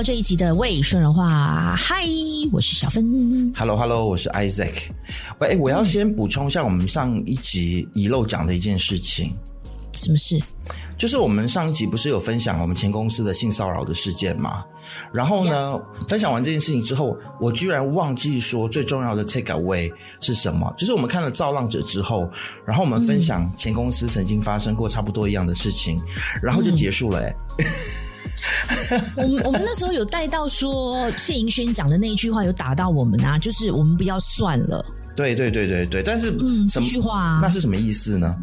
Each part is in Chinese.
到这一集的魏说人话，嗨，我是小芬，Hello Hello，我是 Isaac。喂，我要先补充一下我们上一集遗漏讲的一件事情。什么事？就是我们上一集不是有分享我们前公司的性骚扰的事件吗？然后呢.分享完这件事情之后，我居然忘记说最重要的 take away 是什么？就是我们看了《造浪者》之后，然后我们分享前公司曾经发生过差不多一样的事情，然后就结束了、欸。哎、嗯，我们我们那时候有带到说谢盈萱讲的那一句话有打到我们啊，就是我们不要算了。对对对对对，但是嗯，什么句话啊？那是什么意思呢？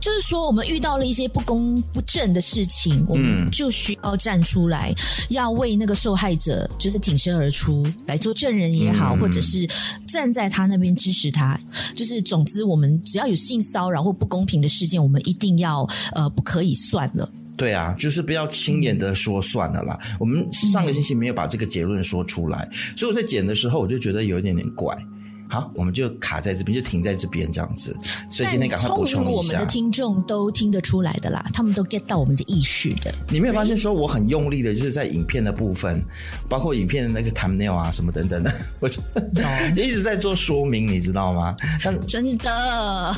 就是说，我们遇到了一些不公不正的事情，我们就需要站出来，要为那个受害者就是挺身而出，来做证人也好，或者是站在他那边支持他。就是总之，我们只要有性骚扰或不公平的事件，我们一定要呃不可以算了。对啊，就是不要轻言的说算了啦。我们上个星期没有把这个结论说出来，所以我在剪的时候我就觉得有一点点怪。好，我们就卡在这边，就停在这边这样子。所以今天赶快补充一下。我们的听众都听得出来的啦，他们都 get 到我们的意识的。你没有发现说我很用力的，就是在影片的部分，包括影片的那个 thumbnail 啊什么等等的，我就一直在做说明，你知道吗？但真的。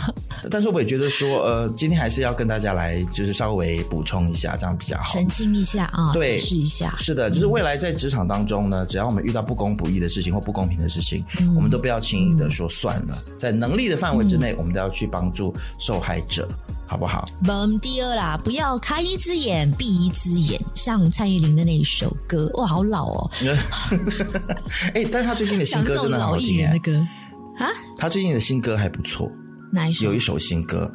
但是我也觉得说，呃，今天还是要跟大家来，就是稍微补充一下，这样比较好。澄清一下啊，对，解释一下。是的，就是未来在职场当中呢，只要我们遇到不公不义的事情或不公平的事情，嗯、我们都不要轻。的说算了，在能力的范围之内，我们都要去帮助受害者，好不好？嗯，第二啦，不要开一只眼闭一只眼，像蔡依林的那一首歌，哇，好老哦。哎，但是他最近的新歌真的很好听，啊，他最近的新歌还不错，哪一首？有一首新歌，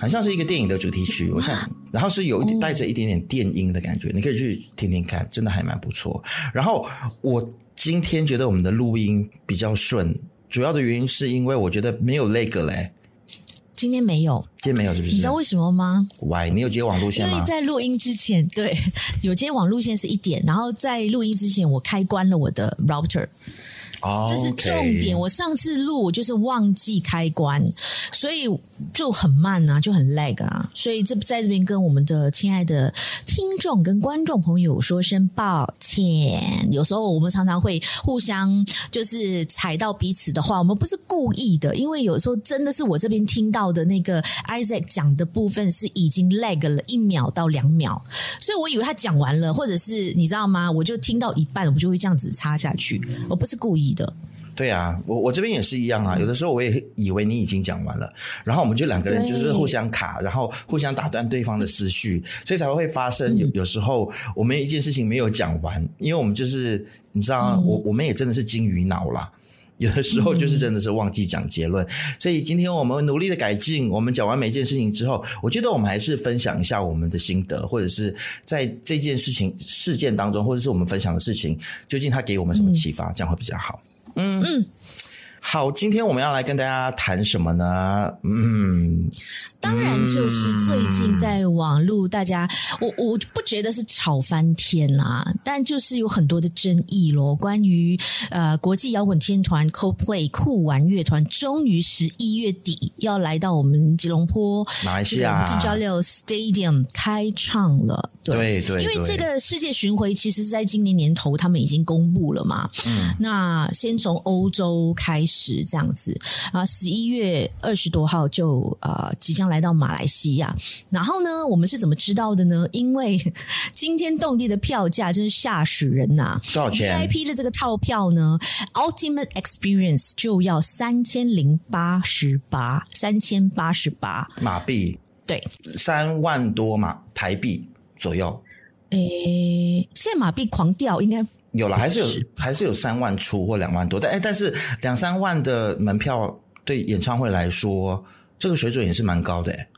好像是一个电影的主题曲，我想，然后是有一点带着一点点电音的感觉，你可以去听听看，真的还蛮不错。然后我今天觉得我们的录音比较顺。主要的原因是因为我觉得没有那个嘞，今天没有，今天没有是不是？你知道为什么吗？Why？你有接网路线吗？因为在录音之前，对，有接网路线是一点，然后在录音之前，我开关了我的 router。这是重点。我上次录我就是忘记开关，所以就很慢啊，就很 lag 啊。所以这在这边跟我们的亲爱的听众跟观众朋友说声抱歉。有时候我们常常会互相就是踩到彼此的话，我们不是故意的，因为有时候真的是我这边听到的那个 Isaac 讲的部分是已经 lag 了一秒到两秒，所以我以为他讲完了，或者是你知道吗？我就听到一半，我就会这样子插下去，我不是故意的。对啊，我我这边也是一样啊。有的时候我也以为你已经讲完了，然后我们就两个人就是互相卡，然后互相打断对方的思绪，所以才会发生有有时候我们一件事情没有讲完，因为我们就是你知道，我我们也真的是金鱼脑啦，有的时候就是真的是忘记讲结论。所以今天我们努力的改进，我们讲完每一件事情之后，我觉得我们还是分享一下我们的心得，或者是在这件事情事件当中，或者是我们分享的事情，究竟它给我们什么启发，这样会比较好。嗯。嗯，好，今天我们要来跟大家谈什么呢？嗯，当然就是最近在网络，大家、嗯、我我不觉得是吵翻天啦，但就是有很多的争议咯。关于呃，国际摇滚天团 Coldplay 酷玩乐团，终于十一月底要来到我们吉隆坡马来西亚 KJAL Stadium 开唱了。对对，对对，因为这个世界巡回其实是在今年年头他们已经公布了嘛。嗯，那先从欧洲开始这样子啊，十一月二十多号就啊、呃、即将来到马来西亚。然后呢，我们是怎么知道的呢？因为 惊天动地的票价真是吓死人呐、啊！多少钱？VIP 的这个套票呢，Ultimate Experience 就要三千零八十八，三千八十八马币，对，三万多嘛台币。左右，诶，现在马币狂掉，应该有了，还是有，还是有三万出或两万多，但哎，但是两三万的门票对演唱会来说，这个水准也是蛮高的，诶，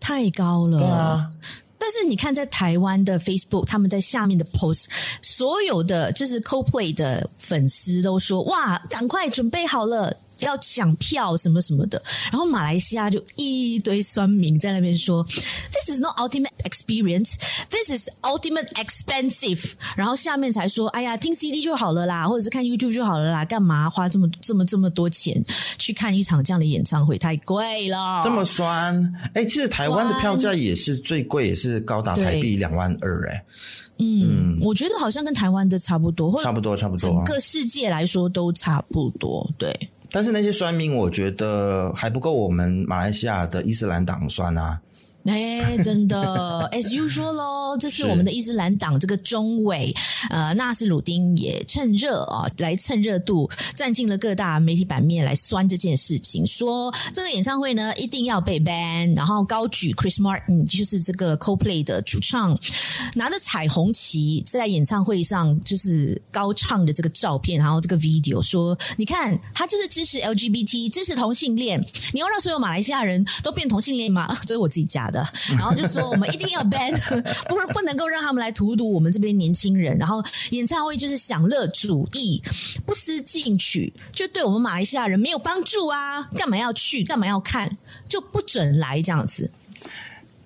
太高了，对啊。但是你看，在台湾的 Facebook，他们在下面的 post，所有的就是 Coldplay 的粉丝都说，哇，赶快准备好了。要抢票什么什么的，然后马来西亚就一堆酸民在那边说，This is not ultimate experience, this is ultimate expensive。然后下面才说，哎呀，听 CD 就好了啦，或者是看 YouTube 就好了啦，干嘛花这么这么这么多钱去看一场这样的演唱会？太贵了。这么酸？哎，其实台湾的票价也是最贵，也是高达台币两万二，哎。嗯，嗯我觉得好像跟台湾的差不多，差不多，差不多，整个世界来说都差不多，对。但是那些酸民，我觉得还不够我们马来西亚的伊斯兰党酸啊。哎，真的，as you 说喽，这是我们的伊斯兰党这个中委，呃，纳斯鲁丁也趁热啊，来蹭热度，占尽了各大媒体版面来酸这件事情，说这个演唱会呢一定要被 ban，然后高举 Chris Martin 就是这个 CoPlay 的主唱，拿着彩虹旗在演唱会上就是高唱的这个照片，然后这个 video 说，你看他就是支持 LGBT，支持同性恋，你要让所有马来西亚人都变同性恋吗？这是我自己加的。然后就说我们一定要 ban，不是不能够让他们来荼毒我们这边年轻人。然后演唱会就是享乐主义，不思进取，就对我们马来西亚人没有帮助啊！干嘛要去？干嘛要看？就不准来这样子。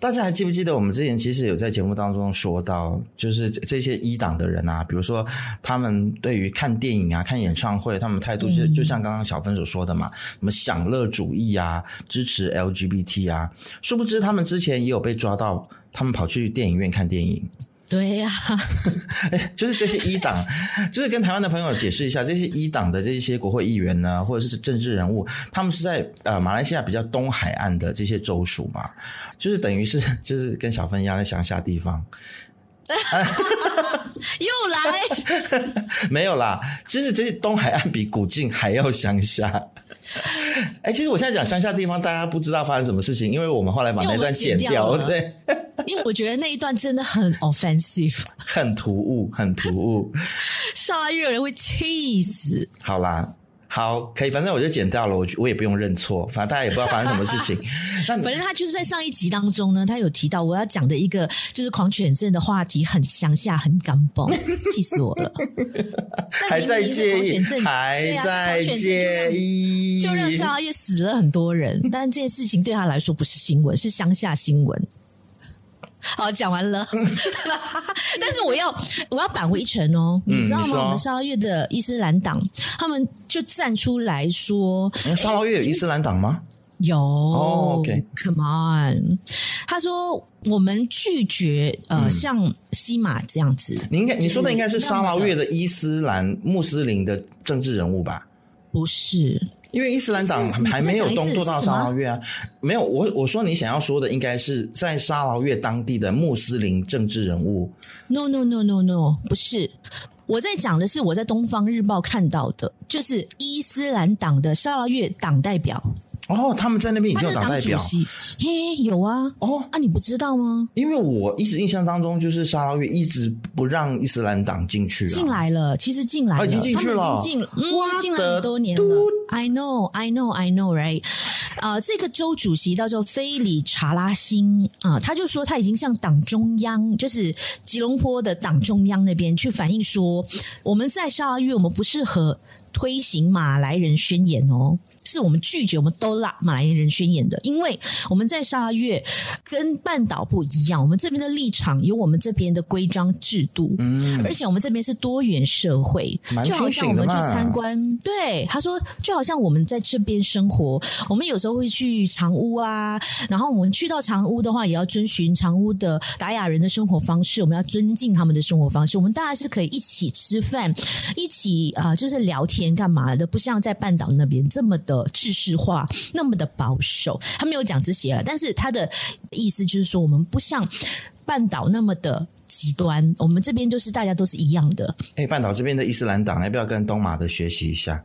大家还记不记得我们之前其实有在节目当中说到，就是这些一档的人啊，比如说他们对于看电影啊、看演唱会，他们态度是就像刚刚小芬所说的嘛，什么享乐主义啊，支持 LGBT 啊，殊不知他们之前也有被抓到，他们跑去电影院看电影。对呀、啊，哎，就是这些一党，就是跟台湾的朋友解释一下，这些一党的这些国会议员呢，或者是政治人物，他们是在呃马来西亚比较东海岸的这些州属嘛，就是等于是就是跟小芬一样在乡下地方，又来，没有啦，其实这些东海岸比古晋还要乡下。哎，其实我现在讲乡下地方，大家不知道发生什么事情，因为我们后来把那段剪掉，对。因为我觉得那一段真的很 offensive，很突兀，很突兀，沙拉越有人会气死。好啦，好，可以，反正我就剪掉了，我我也不用认错，反正大家也不知道发生什么事情。反正他就是在上一集当中呢，他有提到我要讲的一个就是狂犬症的话题，很乡下，很干爆，气死我了。还在介意，还在介意，就让沙拉越死了很多人，但这件事情对他来说不是新闻，是乡下新闻。好，讲完了。但是我要我要扳回一城哦，嗯、你知道吗？我们沙捞越的伊斯兰党，他们就站出来说：“沙捞越有伊斯兰党吗？”有。哦，OK，Come on。他说：“我们拒绝呃，嗯、像西马这样子。”你应该你说的应该是沙捞越的伊斯兰穆斯林的政治人物吧？不是。因为伊斯兰党还没有东渡到沙捞越啊，没有我我说你想要说的应该是在沙捞越当地的穆斯林政治人物。No no no no no，不是，我在讲的是我在东方日报看到的，就是伊斯兰党的沙拉月党代表。哦，他们在那边已经有党代表，嘿，有啊，哦，啊，你不知道吗？因为我一直印象当中，就是沙拉越一直不让伊斯兰党进去，进来了，其实进来了，已经进去了，已经进，嗯，进来很多年了。I know, I know, I know, right？啊、呃，这个州主席叫做菲里查拉辛啊、呃，他就说他已经向党中央，就是吉隆坡的党中央那边去反映说，我们在沙拉越，我们不适合推行马来人宣言哦。是我们拒绝，我们都拉马来人宣言的，因为我们在沙捞越跟半岛不一样，我们这边的立场有我们这边的规章制度，嗯，而且我们这边是多元社会，就好像我们去参观，对他说，就好像我们在这边生活，我们有时候会去长屋啊，然后我们去到长屋的话，也要遵循长屋的达雅人的生活方式，我们要尊敬他们的生活方式，我们大家是可以一起吃饭，一起啊、呃，就是聊天干嘛的，不像在半岛那边这么的。制式化那么的保守，他没有讲这些了，但是他的意思就是说，我们不像半岛那么的极端，我们这边就是大家都是一样的。哎，半岛这边的伊斯兰党要不要跟东马的学习一下？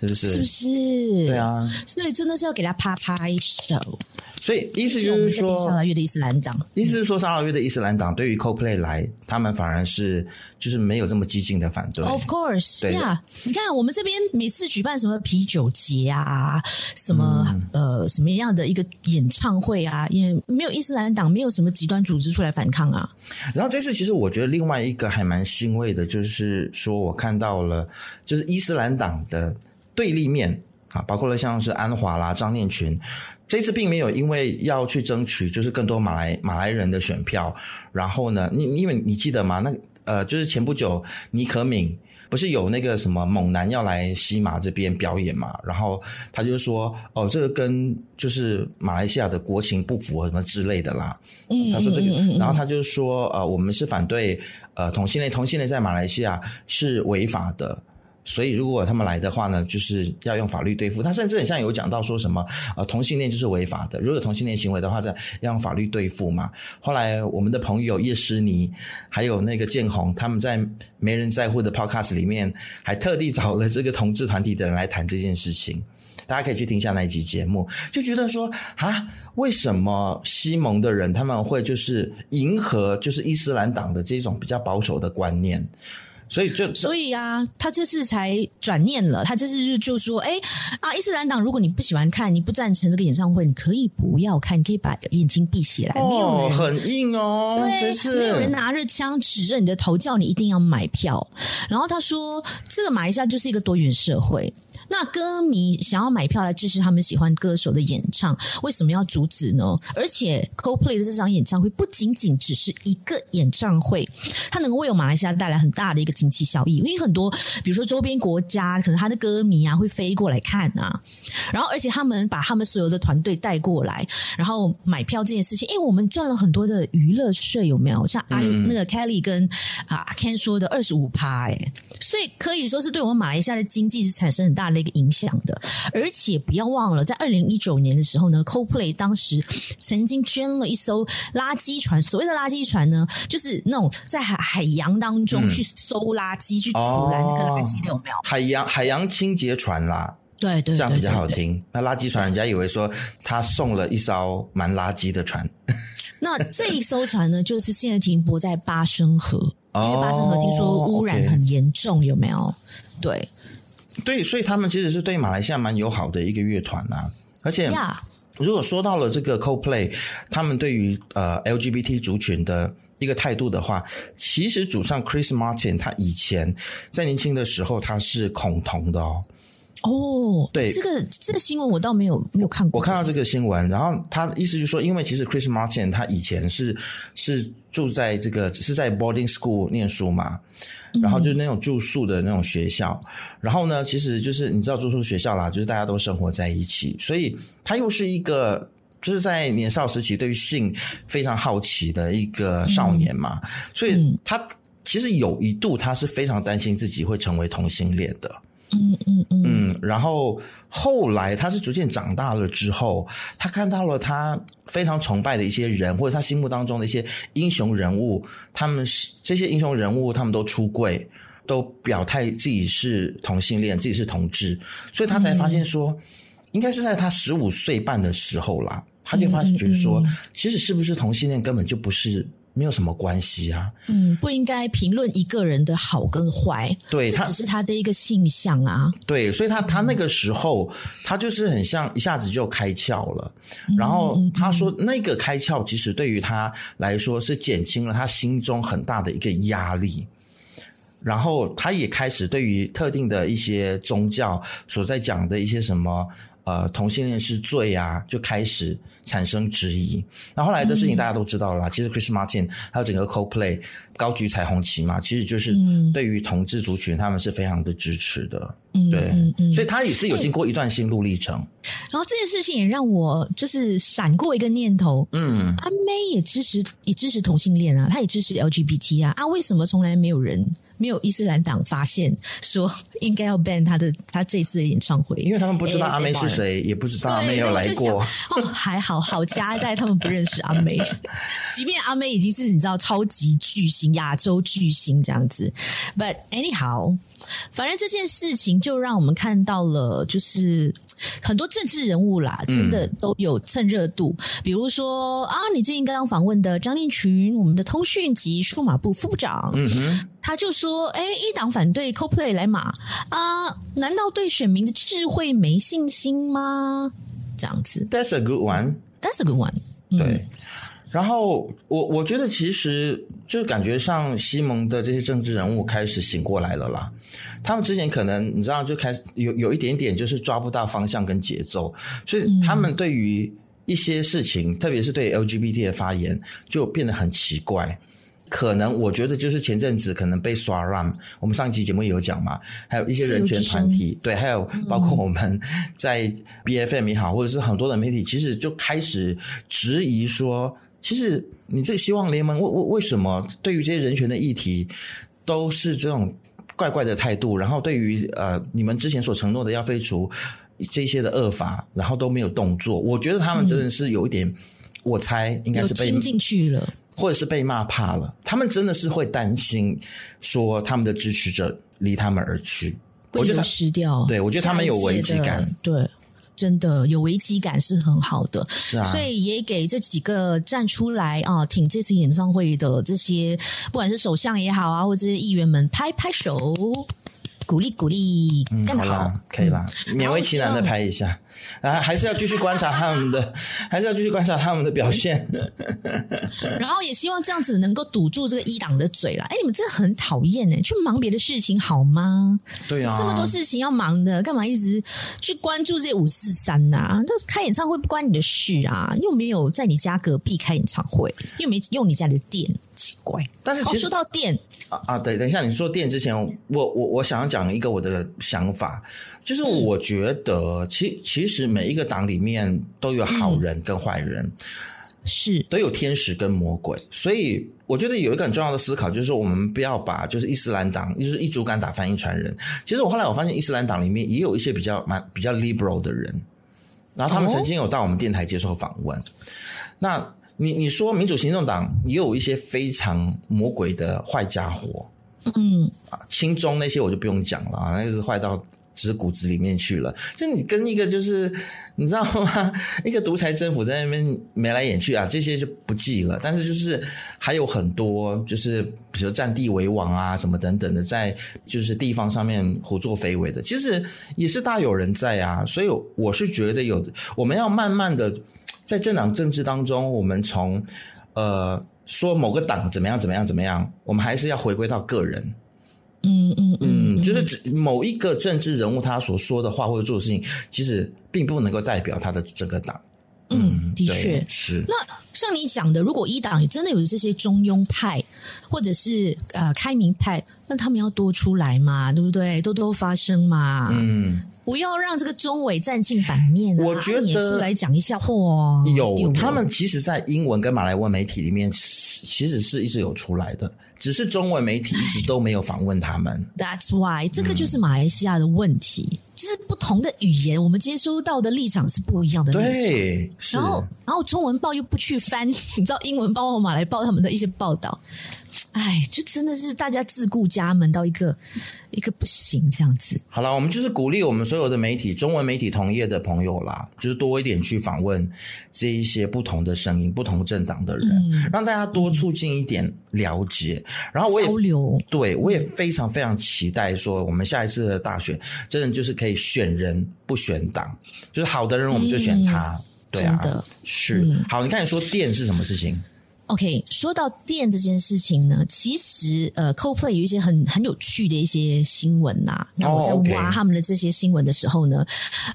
是不是？是不是？对啊，所以真的是要给他拍拍手。所以意思就是说，沙拉月的伊斯兰党，意思是说，沙拉月的伊斯兰党对于 Coldplay 来，他们反而是就是没有这么激进的反对。Of course，对呀。你看我们这边每次举办什么啤酒节啊，什么、嗯、呃什么样的一个演唱会啊，也没有伊斯兰党，没有什么极端组织出来反抗啊。然后这次其实我觉得另外一个还蛮欣慰的，就是说我看到了，就是伊斯兰党的对立面啊，包括了像是安华啦、张念群。这次并没有因为要去争取就是更多马来马来人的选票，然后呢，你因为你记得吗？那呃，就是前不久尼可敏不是有那个什么猛男要来西马这边表演嘛？然后他就说：“哦，这个跟就是马来西亚的国情不符合什么之类的啦。”嗯，他说这个，然后他就说：“呃，我们是反对呃同性恋，同性恋在马来西亚是违法的。”所以，如果他们来的话呢，就是要用法律对付他。甚至很像有讲到说什么，呃，同性恋就是违法的。如果有同性恋行为的话，再要用法律对付嘛。后来，我们的朋友叶诗妮还有那个建宏，他们在没人在乎的 Podcast 里面，还特地找了这个同志团体的人来谈这件事情。大家可以去听一下那一集节目，就觉得说啊，为什么西蒙的人他们会就是迎合就是伊斯兰党的这种比较保守的观念？所以就所以啊，他这次才转念了。他这次就就说：“哎啊，伊斯兰党，如果你不喜欢看，你不赞成这个演唱会，你可以不要看，你可以把眼睛闭起来。”哦，很硬哦，对，没有人拿着枪指着你的头，叫你一定要买票。然后他说：“这个马来西亚就是一个多元社会。”那歌迷想要买票来支持他们喜欢歌手的演唱，为什么要阻止呢？而且 Coldplay 的这场演唱会不仅仅只是一个演唱会，它能够为我马来西亚带来很大的一个经济效益。因为很多，比如说周边国家，可能他的歌迷啊会飞过来看啊，然后而且他们把他们所有的团队带过来，然后买票这件事情，因为我们赚了很多的娱乐税，有没有？像阿、嗯、那个 Kelly 跟啊 Ken 说的二十五趴，哎，所以可以说是对我们马来西亚的经济是产生很大的。一个影响的，而且不要忘了，在二零一九年的时候呢，Coldplay 当时曾经捐了一艘垃圾船。所谓的垃圾船呢，就是那种在海海洋当中去收垃圾，嗯、去阻拦那个垃圾的，有没有？海洋海洋清洁船啦，对对，对，对，对，这样比较好听。那垃圾船，人家以为说他送了一艘蛮垃圾的船。那这一艘船呢，就是现在停泊在巴生河，因为巴生河听说污染很严重，哦 okay、有没有？对。对，所以他们其实是对马来西亚蛮友好的一个乐团啊，而且如果说到了这个 Coldplay，他们对于呃 LGBT 族群的一个态度的话，其实主唱 Chris Martin 他以前在年轻的时候他是恐同的哦。哦，对，这个这个新闻我倒没有没有看过。我看到这个新闻，然后他意思就是说，因为其实 Chris Martin 他以前是是住在这个是在 boarding school 念书嘛，然后就是那种住宿的那种学校，嗯、然后呢，其实就是你知道住宿学校啦，就是大家都生活在一起，所以他又是一个就是在年少时期对于性非常好奇的一个少年嘛，嗯、所以他其实有一度他是非常担心自己会成为同性恋的。嗯嗯嗯，嗯，然后后来他是逐渐长大了之后，他看到了他非常崇拜的一些人，或者他心目当中的一些英雄人物，他们是这些英雄人物，他们都出柜，都表态自己是同性恋，自己是同志，所以他才发现说，嗯、应该是在他十五岁半的时候啦，他就发现觉说，其实是不是同性恋根本就不是。没有什么关系啊，嗯，不应该评论一个人的好跟坏，对，他只是他的一个性向啊，对，所以他他那个时候、嗯、他就是很像一下子就开窍了，嗯、然后他说那个开窍其实对于他来说是减轻了他心中很大的一个压力，然后他也开始对于特定的一些宗教所在讲的一些什么。呃，同性恋是罪啊，就开始产生质疑。那后，后来的事情大家都知道了啦，嗯、其实 Chris Martin 还有整个 Coldplay 高举彩虹旗嘛，其实就是对于同志族群，他们是非常的支持的。嗯，对，所以他也是有经过一段心路历程。然后这件事情也让我就是闪过一个念头，嗯，阿妹也支持也支持同性恋啊，她也支持 LGBT 啊，啊，为什么从来没有人？没有伊斯兰党发现说应该要 ban 他的他这次的演唱会，因为他们不知道阿妹是谁，也不知道阿妹有来过。哦，还好好加在他们不认识阿妹，即便阿妹已经是你知道超级巨星、亚洲巨星这样子。But anyhow，反正这件事情就让我们看到了，就是。很多政治人物啦，真的都有蹭热度。嗯、比如说啊，你最近刚刚访问的张令群，我们的通讯及数码部副部长，嗯哼，他就说：“哎，一党反对 Coldplay 来马啊，难道对选民的智慧没信心吗？”这样子，That's a good one. That's a good one. 对。嗯然后我我觉得其实就感觉上西蒙的这些政治人物开始醒过来了啦。他们之前可能你知道就开始有有一点点就是抓不到方向跟节奏，所以他们对于一些事情，嗯、特别是对 LGBT 的发言就变得很奇怪。可能我觉得就是前阵子可能被刷 RAM，我们上一期节目也有讲嘛，还有一些人权团体，对，还有包括我们在 BFM 也好，或者是很多的媒体，其实就开始质疑说，其实你这个希望联盟为为为什么对于这些人权的议题都是这种怪怪的态度，然后对于呃你们之前所承诺的要废除这些的恶法，然后都没有动作，我觉得他们真的是有一点，嗯、我猜应该是被听进去了。或者是被骂怕了，他们真的是会担心说他们的支持者离他们而去，我觉得失掉。对，我觉得他们有危机感，对，真的有危机感是很好的。是啊，所以也给这几个站出来啊，挺这次演唱会的这些，不管是首相也好啊，或者这些议员们拍拍手。鼓励鼓励，嗯，好啦，可以啦，嗯、勉为其难的拍一下，啊，还是要继续观察他们的，还是要继续观察他们的表现。然后也希望这样子能够堵住这个一党的嘴啦。哎，你们真的很讨厌哎，去忙别的事情好吗？对啊，这么多事情要忙的，干嘛一直去关注这些五四三呐？那开演唱会不关你的事啊，又没有在你家隔壁开演唱会，又没用你家里的电，奇怪。但是其实说到电。啊啊，对，等一下，你说电之前，我我我想要讲一个我的想法，就是我觉得其，其、嗯、其实每一个党里面都有好人跟坏人，嗯、是都有天使跟魔鬼，所以我觉得有一个很重要的思考，就是说我们不要把就是伊斯兰党，就是一竹竿打翻一船人。其实我后来我发现，伊斯兰党里面也有一些比较蛮比较 liberal 的人，然后他们曾经有到我们电台接受访问，哦、那。你你说民主行动党也有一些非常魔鬼的坏家伙，嗯啊，亲中那些我就不用讲了啊，那就是坏到只是骨子里面去了。就你跟一个就是你知道吗？一个独裁政府在那边眉来眼去啊，这些就不记了。但是就是还有很多，就是比如占地为王啊，什么等等的，在就是地方上面胡作非为的，其实也是大有人在啊。所以我是觉得有我们要慢慢的。在政党政治当中，我们从呃说某个党怎么样怎么样怎么样，我们还是要回归到个人。嗯嗯嗯，嗯，就是某一个政治人物他所说的话或者做的事情，其实并不能够代表他的整个党。嗯，的确是。那像你讲的，如果一党真的有这些中庸派，或者是呃开明派，那他们要多出来嘛，对不对？多多发声嘛。嗯。不要让这个中委占尽版面，啊。我觉得出来讲一下话，有他们其实，在英文跟马来文媒体里面，其实是一直有出来的，只是中文媒体一直都没有访问他们。That's why，这个就是马来西亚的问题，嗯、就是不同的语言，我们接收到的立场是不一样的立场。对，然后，然后中文报又不去翻，你知道英文报和马来报他们的一些报道。哎，就真的是大家自顾家门到一个一个不行这样子。好了，我们就是鼓励我们所有的媒体、中文媒体同业的朋友啦，就是多一点去访问这一些不同的声音、不同政党的人，嗯，让大家多促进一点了解。然后我也交流，对，我也非常非常期待说，我们下一次的大选，真的就是可以选人不选党，就是好的人我们就选他。嗯、对啊，是、嗯、好。你看，你说电是什么事情？OK，说到电这件事情呢，其实呃，Coldplay 有一些很很有趣的一些新闻呐、啊。那我在挖他们的这些新闻的时候呢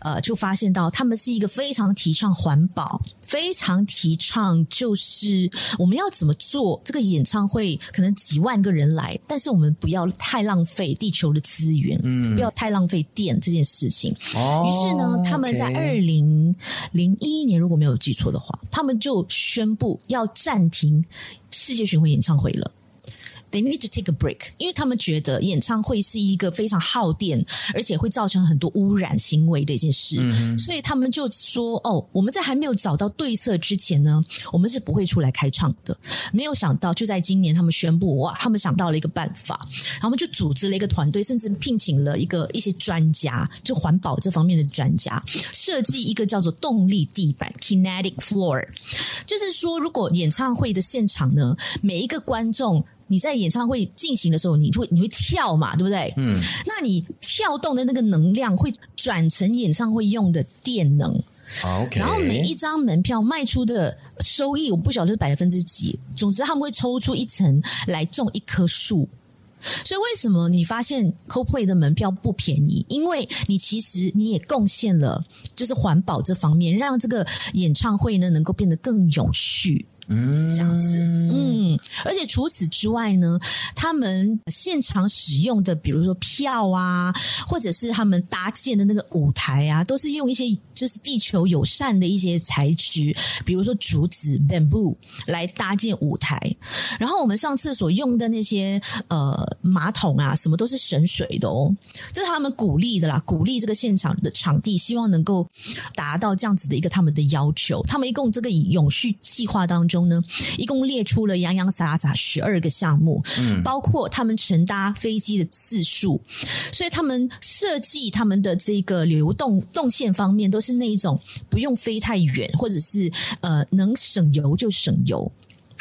，oh. 呃，就发现到他们是一个非常提倡环保。非常提倡，就是我们要怎么做这个演唱会，可能几万个人来，但是我们不要太浪费地球的资源，嗯，不要太浪费电这件事情。哦，于是呢，他们在二零零一年，如果没有记错的话，他们就宣布要暂停世界巡回演唱会了。They need to take a break，因为他们觉得演唱会是一个非常耗电，而且会造成很多污染行为的一件事，嗯、所以他们就说：“哦，我们在还没有找到对策之前呢，我们是不会出来开唱的。”没有想到，就在今年，他们宣布哇，他们想到了一个办法，然后他们就组织了一个团队，甚至聘请了一个一些专家，就环保这方面的专家，设计一个叫做动力地板 （kinetic floor），就是说，如果演唱会的现场呢，每一个观众。你在演唱会进行的时候，你会你会跳嘛，对不对？嗯，那你跳动的那个能量会转成演唱会用的电能。OK，然后每一张门票卖出的收益，我不晓得是百分之几。总之，他们会抽出一层来种一棵树。所以，为什么你发现 Coldplay 的门票不便宜？因为你其实你也贡献了，就是环保这方面，让这个演唱会呢能够变得更永续。嗯，这样子，嗯，而且除此之外呢，他们现场使用的，比如说票啊，或者是他们搭建的那个舞台啊，都是用一些就是地球友善的一些材质，比如说竹子 （bamboo） 来搭建舞台。然后我们上次所用的那些呃马桶啊，什么都是省水的哦，这是他们鼓励的啦，鼓励这个现场的场地，希望能够达到这样子的一个他们的要求。他们一共这个永续计划当中。中呢，一共列出了洋洋洒洒十二个项目，嗯，包括他们乘搭飞机的次数，所以他们设计他们的这个流动动线方面，都是那一种不用飞太远，或者是呃能省油就省油。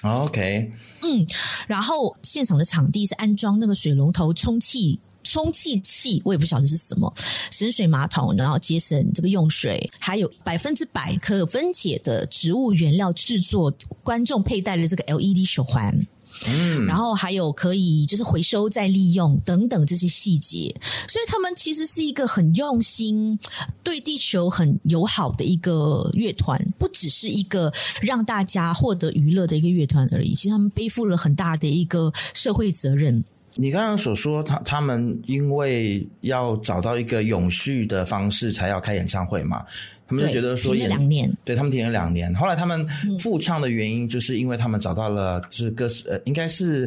OK，嗯，然后现场的场地是安装那个水龙头充气。充气器我也不晓得是什么，省水马桶，然后节省这个用水，还有百分之百可分解的植物原料制作，观众佩戴的这个 LED 手环，嗯，然后还有可以就是回收再利用等等这些细节，所以他们其实是一个很用心、对地球很友好的一个乐团，不只是一个让大家获得娱乐的一个乐团而已，其实他们背负了很大的一个社会责任。你刚刚所说，他他们因为要找到一个永续的方式，才要开演唱会嘛？他们就觉得说，停了两年，对他们停了两年。后来他们复唱的原因，就是因为他们找到了，就是哥斯呃，应该是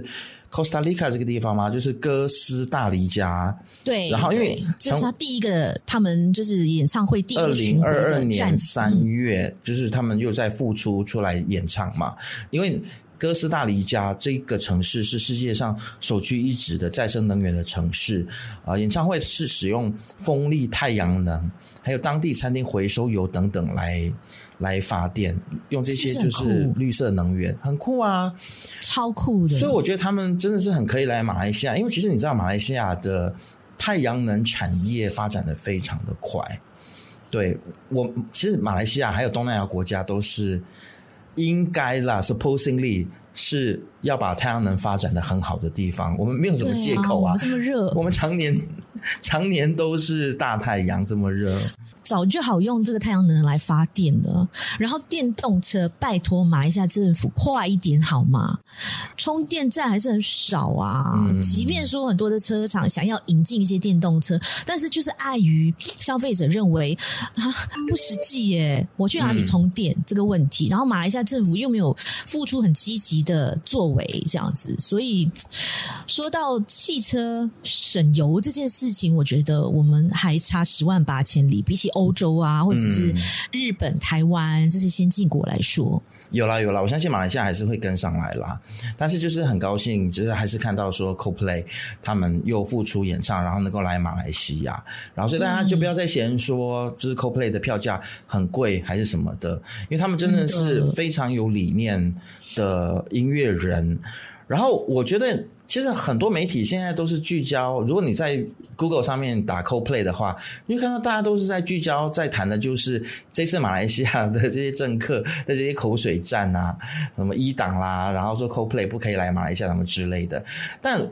Costa Rica 这个地方嘛，就是哥斯大黎加。对，然后因为这是他第一个，他们就是演唱会第。二零二二年三月，就是他们又在复出出来演唱嘛，因为。哥斯大黎加这个城市是世界上首屈一指的再生能源的城市啊！演唱会是使用风力、太阳能，还有当地餐厅回收油等等来来发电，用这些就是绿色能源，很酷，很酷啊，超酷的！所以我觉得他们真的是很可以来马来西亚，因为其实你知道马来西亚的太阳能产业发展的非常的快。对，我其实马来西亚还有东南亚国家都是。应该啦，supposingly 是要把太阳能发展的很好的地方，我们没有什么借口啊。啊这么热，我们常年常年都是大太阳，这么热。早就好用这个太阳能来发电的，然后电动车，拜托马来西亚政府快一点好吗？充电站还是很少啊。嗯、即便说很多的车厂想要引进一些电动车，但是就是碍于消费者认为啊不实际耶，我去哪里充电、嗯、这个问题，然后马来西亚政府又没有付出很积极的作为，这样子，所以说到汽车省油这件事情，我觉得我们还差十万八千里，比起。欧洲啊，或者是日本、嗯、台湾这些先进国来说，有啦有啦，我相信马来西亚还是会跟上来啦。但是就是很高兴，就是还是看到说 Coldplay 他们又复出演唱，然后能够来马来西亚，然后所以大家就不要再嫌说就是 Coldplay 的票价很贵还是什么的，因为他们真的是非常有理念的音乐人。然后我觉得，其实很多媒体现在都是聚焦。如果你在 Google 上面打 Coldplay 的话，你会看到大家都是在聚焦，在谈的就是这次马来西亚的这些政客的这些口水战啊，什么一党啦，然后说 Coldplay 不可以来马来西亚什么之类的。但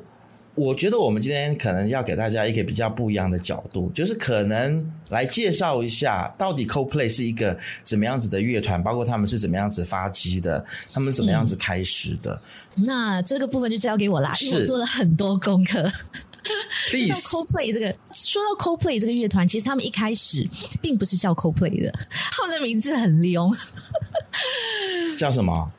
我觉得我们今天可能要给大家一个比较不一样的角度，就是可能来介绍一下到底 Coldplay 是一个怎么样子的乐团，包括他们是怎么样子发迹的，他们怎么样子开始的。嗯、那这个部分就交给我啦，因为我做了很多功课。说到 Coldplay 这个，说到 Coldplay 这个乐团，其实他们一开始并不是叫 Coldplay 的，他们的名字很凶，叫什么？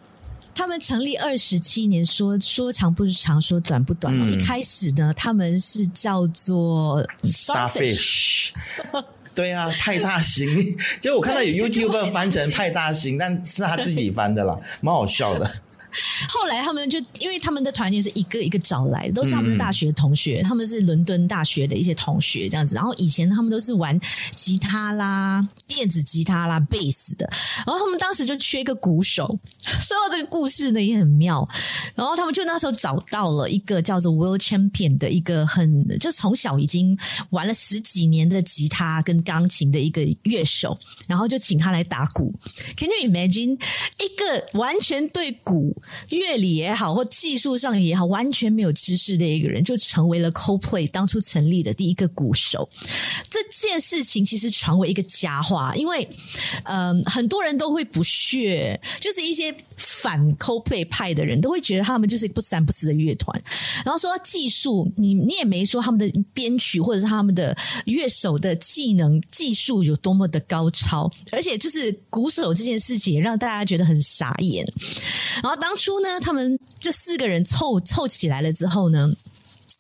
他们成立二十七年，说说长不长，说短不短。嗯、一开始呢，他们是叫做 Starfish，对啊，派大星。就我看到有 YouTube 翻成派大星，但是他自己翻的啦，蛮好笑的。后来他们就，因为他们的团员是一个一个找来的，都是他们的大学同学，他们是伦敦大学的一些同学这样子。然后以前他们都是玩吉他啦、电子吉他啦、贝斯的。然后他们当时就缺一个鼓手。说到这个故事呢，也很妙。然后他们就那时候找到了一个叫做 Will Champion 的一个很，就从小已经玩了十几年的吉他跟钢琴的一个乐手，然后就请他来打鼓。Can you imagine 一个完全对鼓乐理也好，或技术上也好，完全没有知识的一个人，就成为了 CoPlay 当初成立的第一个鼓手。这件事情其实传为一个佳话，因为嗯、很多人都会不屑，就是一些反 CoPlay 派的人都会觉得他们就是不三不四的乐团。然后说技术，你你也没说他们的编曲或者是他们的乐手的技能技术有多么的高超，而且就是鼓手这件事情也让大家觉得很傻眼。然后当当初呢，他们这四个人凑凑起来了之后呢，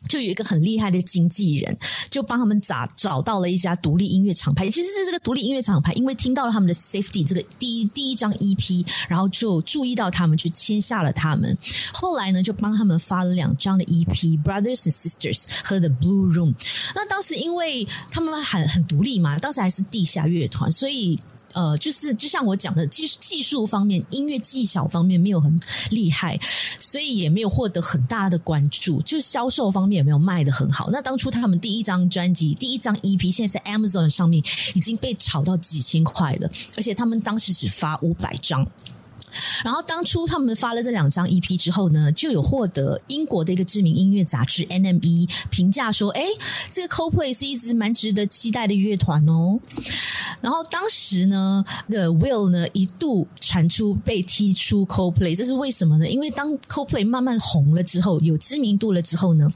就有一个很厉害的经纪人，就帮他们找找到了一家独立音乐厂牌。其实是这个独立音乐厂牌，因为听到了他们的 Safety 这个第一第一张 EP，然后就注意到他们，就签下了他们。后来呢，就帮他们发了两张的 EP，Brothers and Sisters 和 The Blue Room。那当时因为他们很很独立嘛，当时还是地下乐团，所以。呃，就是就像我讲的，技术技术方面、音乐技巧方面没有很厉害，所以也没有获得很大的关注。就销售方面也没有卖得很好。那当初他们第一张专辑、第一张 EP，现在在 Amazon 上面已经被炒到几千块了，而且他们当时只发五百张。然后当初他们发了这两张 EP 之后呢，就有获得英国的一个知名音乐杂志 NME 评价说：“哎，这个 Coldplay 是一支蛮值得期待的乐团哦。”然后当时呢，那个 Will 呢一度传出被踢出 Coldplay，这是为什么呢？因为当 Coldplay 慢慢红了之后，有知名度了之后呢，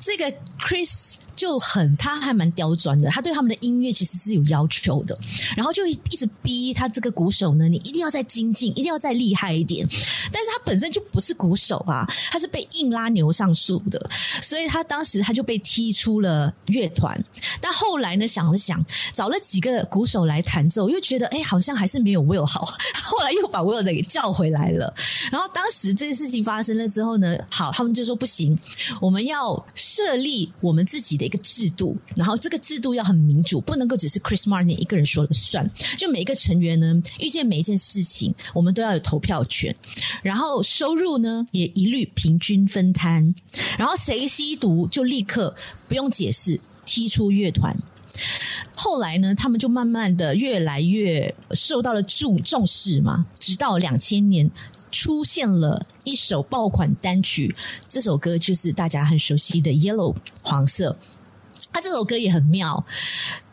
这个 Chris。就很，他还蛮刁钻的。他对他们的音乐其实是有要求的，然后就一直逼他这个鼓手呢，你一定要再精进，一定要再厉害一点。但是他本身就不是鼓手啊，他是被硬拉牛上树的，所以他当时他就被踢出了乐团。但后来呢，想了想，找了几个鼓手来弹奏，又觉得哎，好像还是没有 Will 好。后来又把 Will 给叫回来了。然后当时这件事情发生了之后呢，好，他们就说不行，我们要设立我们自己的。一个制度，然后这个制度要很民主，不能够只是 Chris Martin 一个人说了算。就每一个成员呢，遇见每一件事情，我们都要有投票权。然后收入呢，也一律平均分摊。然后谁吸毒，就立刻不用解释，踢出乐团。后来呢，他们就慢慢的越来越受到了重重视嘛，直到两千年。出现了一首爆款单曲，这首歌就是大家很熟悉的《Yellow》黄色。他这首歌也很妙，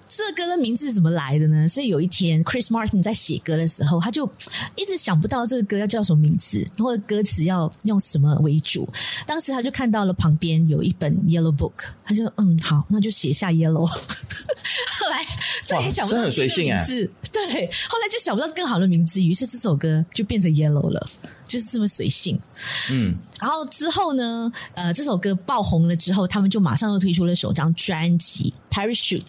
这歌的名字是怎么来的呢？是有一天 Chris Martin 在写歌的时候，他就一直想不到这个歌要叫什么名字，或者歌词要用什么为主。当时他就看到了旁边有一本 Yellow Book，他就嗯好，那就写下 Yellow。后来再也想不到这个名字，对，后来就想不到更好的名字，于是这首歌就变成 Yellow 了。就是这么随性，嗯，然后之后呢，呃，这首歌爆红了之后，他们就马上又推出了首张专辑《Parachute》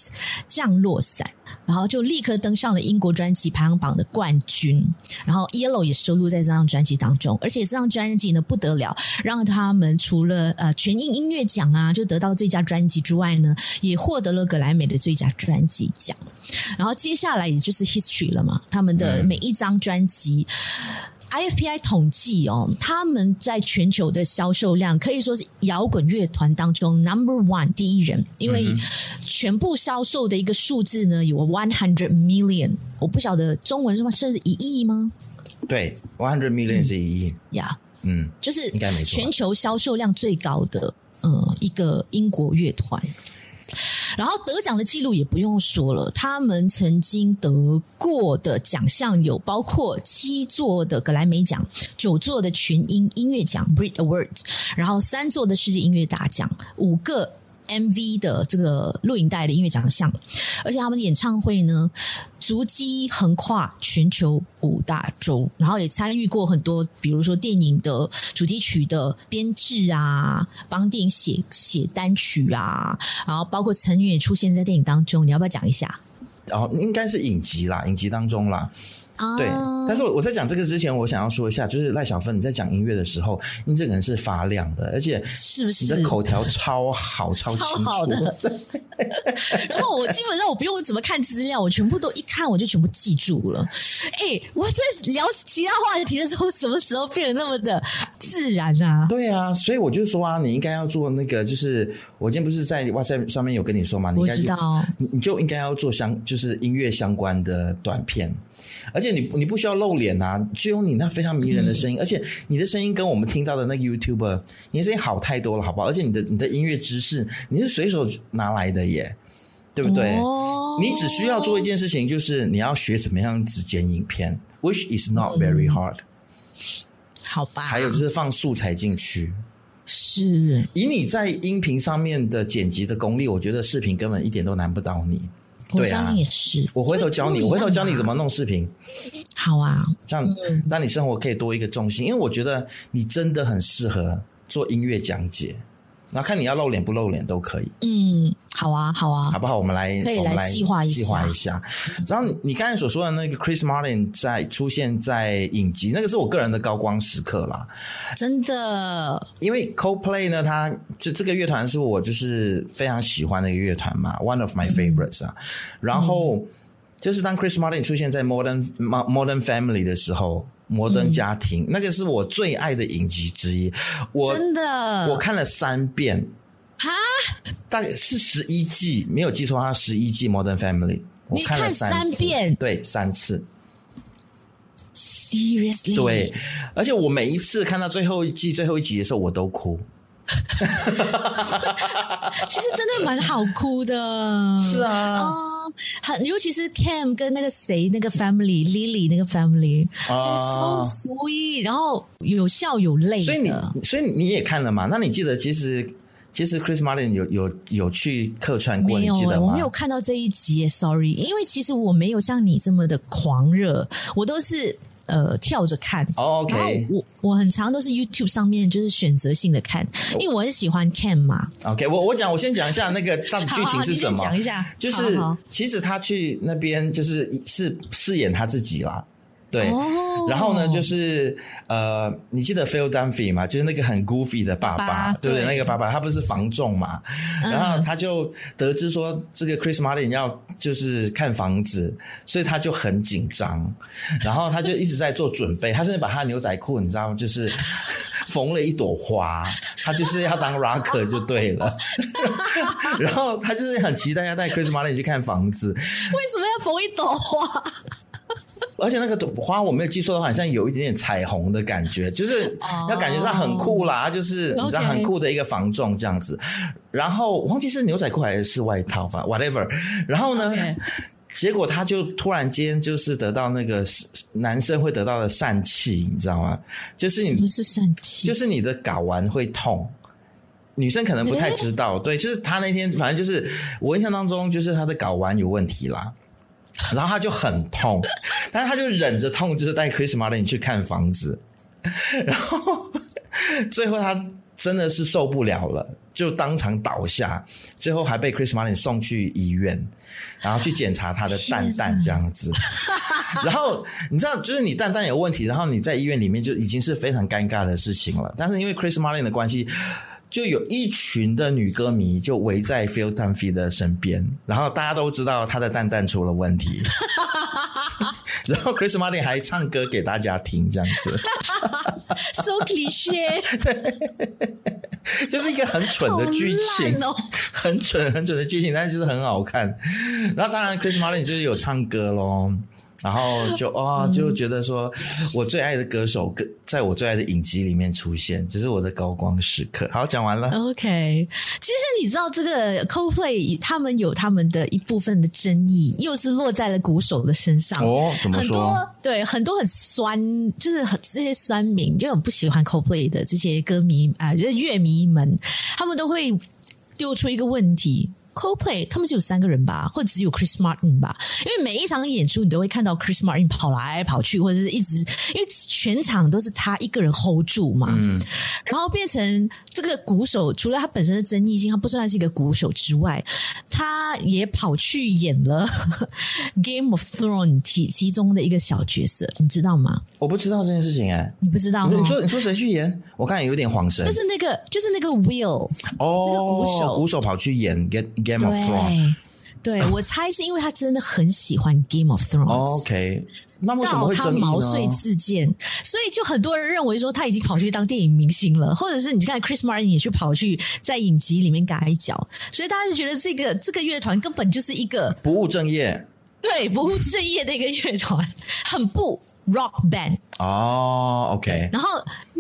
降落伞，然后就立刻登上了英国专辑排行榜的冠军，然后《Yellow》也收录在这张专辑当中，而且这张专辑呢不得了，让他们除了呃全英音乐奖啊就得到最佳专辑之外呢，也获得了格莱美的最佳专辑奖，然后接下来也就是 History 了嘛，他们的每一张专辑。嗯 IFPI 统计哦，他们在全球的销售量可以说是摇滚乐团当中 Number One 第一人，因为全部销售的一个数字呢有 One Hundred Million，我不晓得中文是话算是一亿吗？对，One Hundred Million 是一亿。呀，嗯，yeah, 嗯，就是全球销售量最高的呃一个英国乐团。然后得奖的记录也不用说了，他们曾经得过的奖项有包括七座的格莱美奖、九座的群英音乐奖 （Brit Awards），然后三座的世界音乐大奖、五个。MV 的这个录影带的音乐奖项，而且他们的演唱会呢，足迹横跨全球五大洲，然后也参与过很多，比如说电影的主题曲的编制啊，帮电影写写单曲啊，然后包括成员也出现在电影当中，你要不要讲一下？哦，应该是影集啦，影集当中啦。对，但是我我在讲这个之前，我想要说一下，就是赖小芬你在讲音乐的时候，你这个人是发亮的，而且是不是你的口条超好，超清楚。超好的。然后我基本上我不用怎么看资料，我全部都一看我就全部记住了。哎，我在聊其他话题的时候，什么时候变得那么的自然啊？对啊，所以我就说啊，你应该要做那个，就是我今天不是在 WhatsApp 上面有跟你说嘛？你应该我知道，你你就应该要做相，就是音乐相关的短片，而且。你你不需要露脸啊，就用你那非常迷人的声音，嗯、而且你的声音跟我们听到的那个 YouTuber，你的声音好太多了，好不好？而且你的你的音乐知识，你是随手拿来的耶，对不对？哦、你只需要做一件事情，就是你要学怎么样子剪影片，which is not very hard、嗯。好吧。还有就是放素材进去，是以你在音频上面的剪辑的功力，我觉得视频根本一点都难不倒你。我相信也是。我回头教你，我回头教你怎么弄视频。好啊，这样让你生活可以多一个重心。因为我觉得你真的很适合做音乐讲解。然后看你要露脸不露脸都可以。嗯，好啊，好啊，好不好？我们来，可以来计划一下。计划一下。然后你你刚才所说的那个 Chris Martin 在出现在影集，那个是我个人的高光时刻啦。真的，因为 Coldplay 呢，它就这个乐团是我就是非常喜欢的一个乐团嘛，One of my favorites 啊。嗯、然后就是当 Chris Martin 出现在 Modern Modern Family 的时候。摩登家庭，嗯、那个是我最爱的影集之一。我真的，我看了三遍。哈，大概是十一季，没有记错，它十一季《Modern Family》，我看了三,三遍，对，三次。Seriously？对，而且我每一次看到最后一季最后一集的时候，我都哭。其实真的蛮好哭的，是啊，嗯，很尤其是 Cam 跟那个谁那个 family Lily 那个 family 啊，so sweet，然后有笑有泪，所以你所以你也看了嘛？那你记得其实其实 Chris Martin 有有有去客串过，没有、欸？你记得吗？我没有看到这一集，sorry，因为其实我没有像你这么的狂热，我都是。呃，跳着看。Oh, OK，然后我我很常都是 YouTube 上面就是选择性的看，因为我很喜欢 Cam 嘛。OK，我我讲，我先讲一下那个 到底剧情是什么。讲一下，就是其实他去那边就是是饰演他自己啦。对，oh. 然后呢，就是呃，你记得 Phil Dunphy 吗？就是那个很 goofy 的爸爸，爸对不对？那个爸爸他不是房仲嘛，嗯、然后他就得知说这个 Chris Martin 要就是看房子，所以他就很紧张，然后他就一直在做准备，他甚至把他牛仔裤你知道吗？就是缝了一朵花，他就是要当 rocker 就对了，然后他就是很期待要带 Chris Martin 去看房子，为什么要缝一朵花？而且那个花我没有记错的话，好像有一点点彩虹的感觉，就是要感觉上很酷啦，oh, 就是你知道很酷的一个防撞这样子。然后我忘记是牛仔裤还是外套吧，whatever。然后呢，Okay. 结果他就突然间就是得到那个男生会得到的疝气，你知道吗？就是你什么是疝气？就是你的睾丸会痛。女生可能不太知道，欸、对，就是她那天反正就是我印象当中就是她的睾丸有问题啦。然后他就很痛，但是他就忍着痛，就是带 Chris Martin 去看房子。然后最后他真的是受不了了，就当场倒下。最后还被 Chris Martin 送去医院，然后去检查他的蛋蛋这样子。然后你知道，就是你蛋蛋有问题，然后你在医院里面就已经是非常尴尬的事情了。但是因为 Chris Martin 的关系。就有一群的女歌迷就围在 Phil Dunphy 的身边，然后大家都知道他的蛋蛋出了问题，然后 Chris Martin 还唱歌给大家听，这样子，so cliché，对，就是一个很蠢的剧情，哦、很蠢很蠢的剧情，但是就是很好看。然后当然 Chris Martin 就是有唱歌咯。然后就啊、哦，就觉得说，我最爱的歌手，在我最爱的影集里面出现，这是我的高光时刻。好，讲完了。OK，其实你知道这个 Coldplay 他们有他们的一部分的争议，又是落在了鼓手的身上。哦，怎么说？很多对很多很酸，就是很这些酸民就很不喜欢 Coldplay 的这些歌迷啊，就是乐迷们，他们都会丢出一个问题。Coldplay 他们只有三个人吧，或者只有 Chris Martin 吧？因为每一场演出你都会看到 Chris Martin 跑来跑去，或者是一直因为全场都是他一个人 hold 住嘛。嗯，然后变成这个鼓手，除了他本身的争议性，他不算是一个鼓手之外，他也跑去演了 Game of Thrones 其其中的一个小角色，你知道吗？我不知道这件事情哎，你不知道吗？你说你说谁去演？我看有点恍神。就是那个就是那个 Will 哦，那个鼓手鼓手跑去演 Get。Game of Thrones，对，对我猜是因为他真的很喜欢 Game of Thrones。OK，那为什么会？他毛遂自荐，所以就很多人认为说他已经跑去当电影明星了，或者是你看 Chris Martin 也去跑去在影集里面改脚，所以大家就觉得这个这个乐团根本就是一个不务正业。对，不务正业的一个乐团，很不 rock band 哦，OK，然后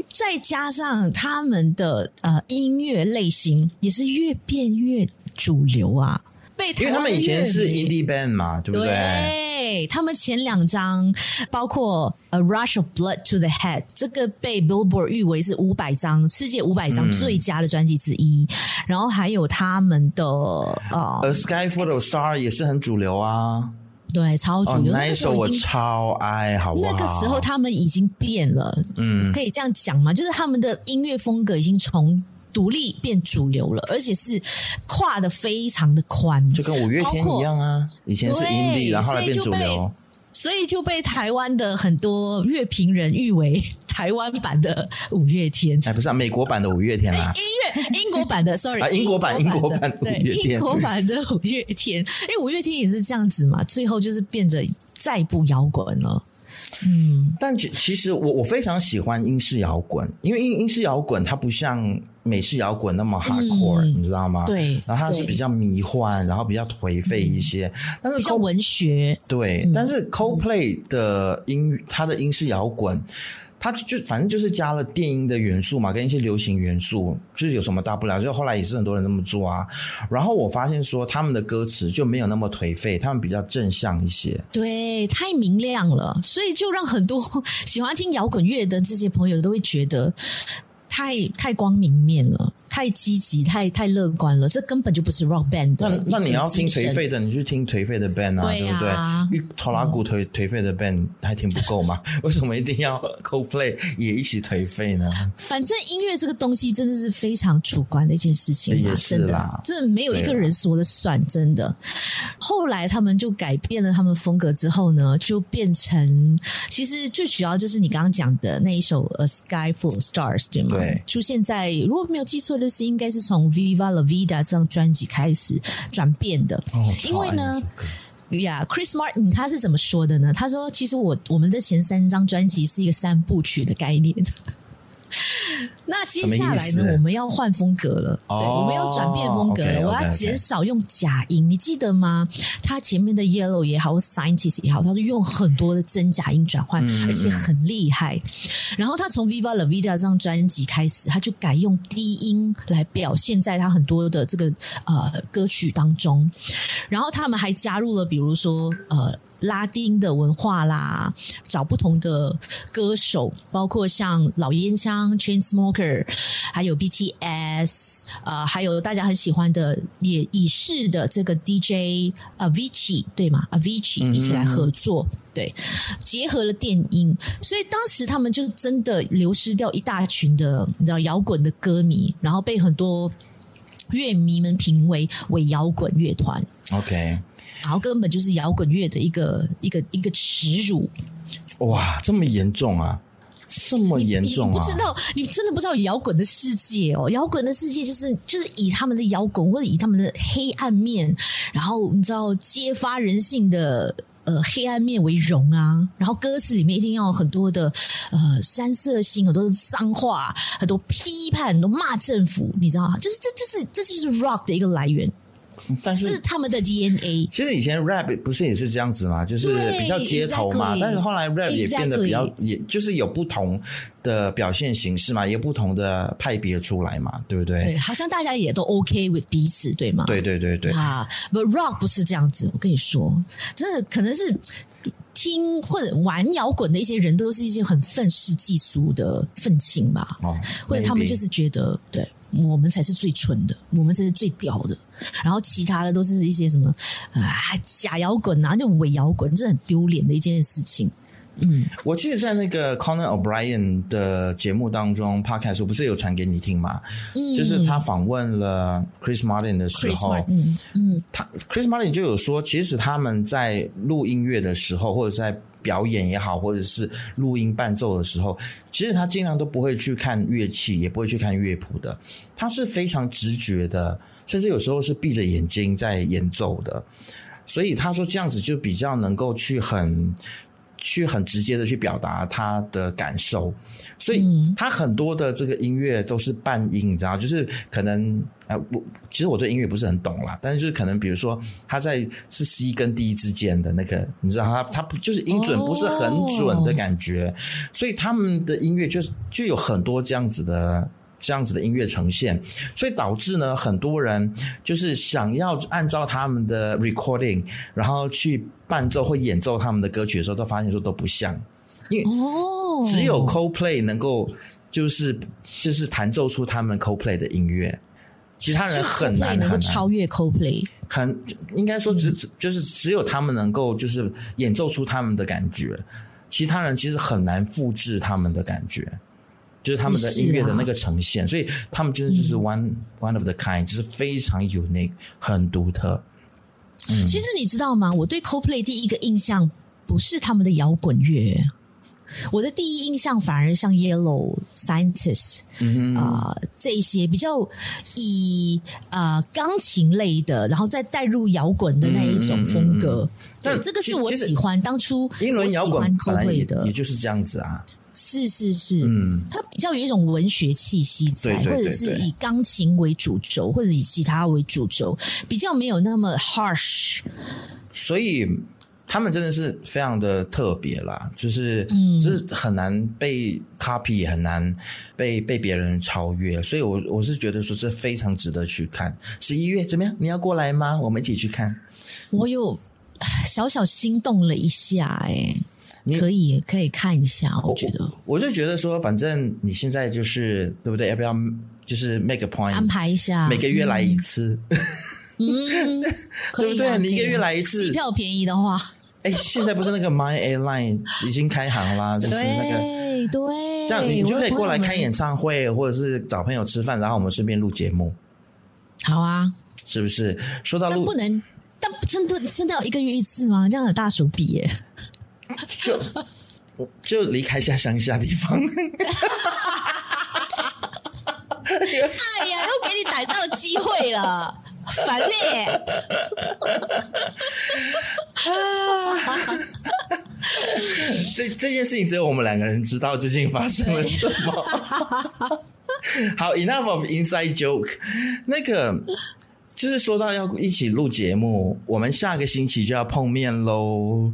再加上他们的呃音乐类型也是越变越主流啊。被因为他们以前是 indie band 嘛，对不对？对，他们前两张包括《A Rush of Blood to the Head》，这个被 Billboard 誉为是五百张世界五百张最佳的专辑之一。嗯、然后还有他们的呃，《A Sky Full of Stars》也是很主流啊。对，超主流。哦、那一首我超爱，好不好？那个时候他们已经变了，嗯，可以这样讲吗？就是他们的音乐风格已经从。独立变主流了，而且是跨的非常的宽，就跟五月天一样啊。以前是 indie，然后后来变主流，所以就被台湾的很多乐评人誉为台湾版的五月天。哎，不是啊，美国版的五月天啊，音乐英国版的，sorry，啊，英国版英国版五月天，英国版的五月天，因为五月天也是这样子嘛，最后就是变得再不摇滚了。嗯，但其其实我我非常喜欢英式摇滚，因为英英式摇滚它不像美式摇滚那么 hardcore，嗯，你知道吗？对，然后它是比较迷幻，然后比较颓废一些，嗯，但是比较文学。对，嗯，但是 Coldplay 的音，它的英式摇滚。他就反正就是加了电音的元素嘛，跟一些流行元素，就是有什么大不了？就后来也是很多人这么做啊。然后我发现说，他们的歌词就没有那么颓废，他们比较正向一些。对，太明亮了，所以就让很多喜欢听摇滚乐的这些朋友都会觉得太太光明面了。太积极，太太乐观了，这根本就不是 rock band。那那你要听颓废的，你去听颓废的 band 啊，对，不对？拖拉鼓颓颓废的 band 还听不够吗？为什么一定要 Coldplay 也一起颓废呢？反正音乐这个东西真的是非常主观的一件事情，也是啦，真的，真的没有一个人说了算，真的。后来他们就改变了他们风格之后呢，就变成其实最主要就是你刚刚讲的那一首《A Sky Full of Stars》，对吗？对，出现在如果没有记错。是应该是从《Viva La Vida》这张专辑开始转变的，哦、因为呢，呀、yeah,，Chris Martin 他是怎么说的呢？他说：“其实我我们的前三张专辑是一个三部曲的概念。” 那接下来呢？我们要换风格了，对，我们要转变风格了。Oh. 我要减少用假音，你记得吗？他前面的 Yellow 也好，Scientist 也好，他都用很多的真假音转换，嗯、而且很厉害。然后他从 Viva La Vida 这张专辑开始，他就改用低音来表现在他很多的这个呃歌曲当中。然后他们还加入了，比如说呃。拉丁的文化啦，找不同的歌手，包括像老烟枪 Chainsmoker，还有 BTS，呃，还有大家很喜欢的也已逝的这个 DJ Avicii 对吗？Avicii 一起来合作，嗯嗯对，结合了电音，所以当时他们就是真的流失掉一大群的你知道摇滚的歌迷，然后被很多乐迷们评为伪摇滚乐团。OK。然后根本就是摇滚乐的一个一个一个耻辱，哇，这么严重啊，这么严重啊！你，你不知道，你真的不知道摇滚的世界哦，摇滚的世界就是就是以他们的摇滚或者以他们的黑暗面，然后你知道揭发人性的呃黑暗面为荣啊，然后歌词里面一定要有很多的呃三色性，很多的脏话，很多批判，很多骂政府，你知道吗？就是这就是这就是 rock 的一个来源。但是，这是他们的 DNA。其实以前 rap 不是也是这样子嘛？就是比较街头嘛。但是后来 rap 也变得比较，也就是有不同的表现形式嘛，也有不同的派别出来嘛，对不对？对，好像大家也都 OK with 彼此，对吗？对对对对。啊，But rock 不是这样子。我跟你说，真的可能是听或者玩摇滚的一些人都是一些很愤世嫉俗的愤青吧。哦，或者他们就是觉得，对。我们才是最蠢的，我们才是最屌的，然后其他的都是一些什么啊假摇滚啊，就伪摇滚，这很丢脸的一件事情。嗯，我记得在那个 Conan O'Brien 的节目当中，Podcast 不是有传给你听吗？嗯，就是他访问了 Chris Martin 的时候，嗯嗯，他 Chris Martin 就有说，其实他们在录音乐的时候，或者在表演也好，或者是录音伴奏的时候，其实他经常都不会去看乐器，也不会去看乐谱的，他是非常直觉的，甚至有时候是闭着眼睛在演奏的。所以他说这样子就比较能够去很去很直接的去表达他的感受，所以他很多的这个音乐都是半音，你知道，就是可能呃，我其实我对音乐不是很懂啦，但是就是可能比如说他在是 C 跟 D 之间的那个，你知道他他不就是音准不是很准的感觉，所以他们的音乐就是就有很多这样子的。这样子的音乐呈现，所以导致呢，很多人就是想要按照他们的 recording，然后去伴奏或演奏他们的歌曲的时候，都发现说都不像，因为只有 Coldplay 能够就是就是弹奏出他们 Coldplay 的音乐，其他人很难能够超越 Coldplay，很应该说只只就是只有他们能够就是演奏出他们的感觉，其他人其实很难复制他们的感觉。就是他们的音乐的那个呈现，所以他们真的就是 one、嗯、one of the kind，就是非常 unique，很独特。嗯，其实你知道吗？我对 Coldplay 第一个印象不是他们的摇滚乐，我的第一印象反而像 Yellow Scientist，嗯啊、呃，这一些比较以啊、呃、钢琴类的，然后再带入摇滚的那一种风格。嗯嗯嗯、对，这个是我喜欢当初英伦摇滚 Coldplay 的，也就是这样子啊。是是是，嗯，它比较有一种文学气息在，对对对对，或者是以钢琴为主轴，或者以吉他为主轴，比较没有那么 harsh。所以他们真的是非常的特别啦，就是，嗯，就是很难被 copy，也很难被被别人超越。所以我我是觉得说这非常值得去看。十一月怎么样？你要过来吗？我们一起去看。我有小小心动了一下，欸，哎。你可以可以看一下，我觉得，我就觉得说，反正你现在就是对不对？要不要就是 make a point 安排一下，每个月来一次，嗯，可以啊、对不对？你一个月来一次，机票便宜的话，哎，现在不是那个 My Airline 已经开行啦，就是那个对对，这样你就可以过来开演唱会，或者是找朋友吃饭，然后我们顺便录节目。好啊，是不是？说到录不能，但真的真的要一个月一次吗？这样有大手笔耶。就就离开下乡下地方。哎呀，又给你逮到机会了，烦嘞！这这件事情只有我们两个人知道究竟发生了什么。好，enough of inside joke。那个。就是说到要一起录节目，我们下个星期就要碰面喽，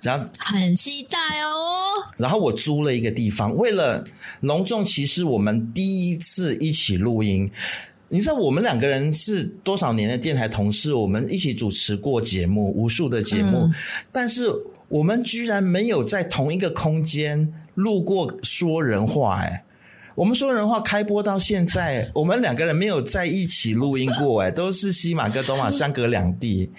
然后很期待哦。然后我租了一个地方，为了隆重其实我们第一次一起录音。你知道我们两个人是多少年的电台同事，我们一起主持过节目，无数的节目，嗯、但是我们居然没有在同一个空间录过说人话，哎。我们说人话开播到现在，我们两个人没有在一起录音过，哎，都是西马跟东马相隔两地，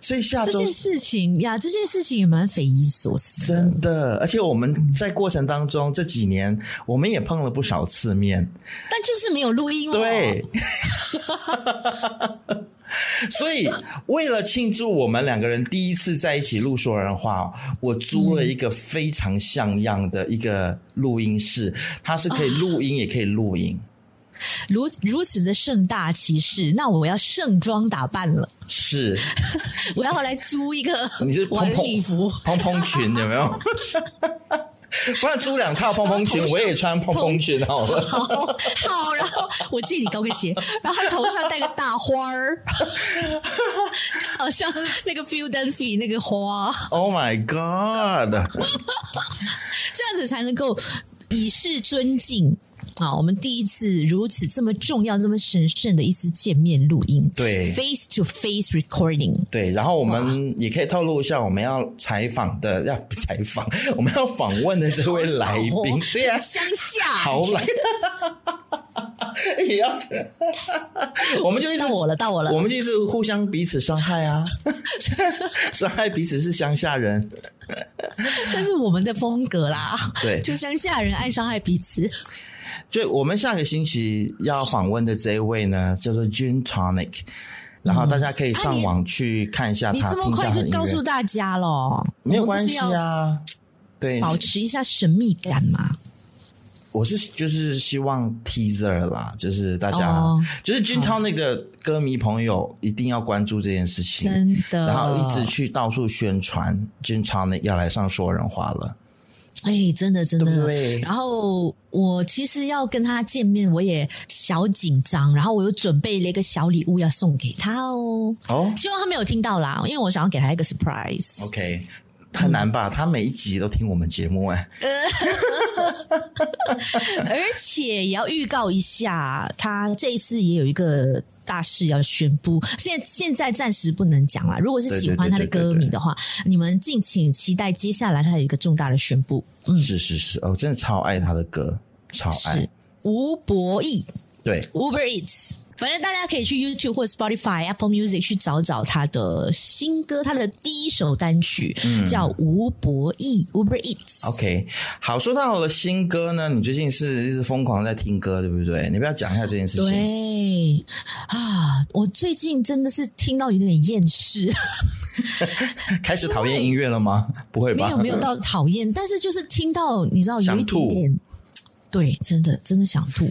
所以下周这件事情呀，这件事情也蛮匪夷所思，真的。而且我们在过程当中这几年，我们也碰了不少次面，但就是没有录音哦。对。所以，为了庆祝我们两个人第一次在一起录说人话，我租了一个非常像样的一个录音室，它是可以录音也可以录影，如如此的盛大其事，那我要盛装打扮了。是，我要来租一个你是晚礼服蓬蓬裙有没有？不然租两套蓬蓬裙，我也穿蓬蓬裙好了。好，好，然后我借你高跟鞋，然后他头上戴个大花儿，好像那个 Philadelphia 那个花。Oh my god！这样子才能够以示尊敬。好，我们第一次如此这么重要、这么神圣的一次见面录音，对，face to face recording，对。然后我们也可以透露一下，我们要采访的，要采访，我们要访问的这位来宾，对呀，乡下，好来，也要，我们就一直到我了，到我了，我们就一直互相彼此伤害啊，伤害彼此是乡下人，但是我们的风格啦，对，就乡下人爱伤害彼此。就我们下个星期要访问的这一位呢，叫做 Gin Tonic，然后大家可以上网去看一下他。你这么快就告诉大家了？没有关系啊，对，保持一下神秘感嘛。我是就是希望 teaser 啦，就是大家、哦、就是俊超那个歌迷朋友一定要关注这件事情，真的，然后一直去到处宣传俊超那要来上说人话了。哎，真的真的。然后我其实要跟他见面，我也小紧张。然后我又准备了一个小礼物要送给他哦。哦，希望他没有听到啦，因为我想要给他一个 surprise。OK，很难吧？嗯、他每一集都听我们节目哎。而且也要预告一下，他这一次也有一个。大事要宣布，现在现在暂时不能讲了。如果是喜欢他的歌迷的话，你们敬请期待接下来他有一个重大的宣布。嗯，是是是，哦，真的超爱他的歌，超爱。吴博义，对，Uber Eats。反正大家可以去 YouTube 或 Spotify、Apple Music 去找找他的新歌，他的第一首单曲、嗯、叫吴博义 Uber Eats。OK，好，说到我的新歌呢，你最近是一直疯狂在听歌，对不对？你不要讲一下这件事情。对啊，我最近真的是听到有点厌世，开始讨厌音乐了吗？不会吧？没有没有到讨厌，但是就是听到你知道有一点点，对，真的真的想吐。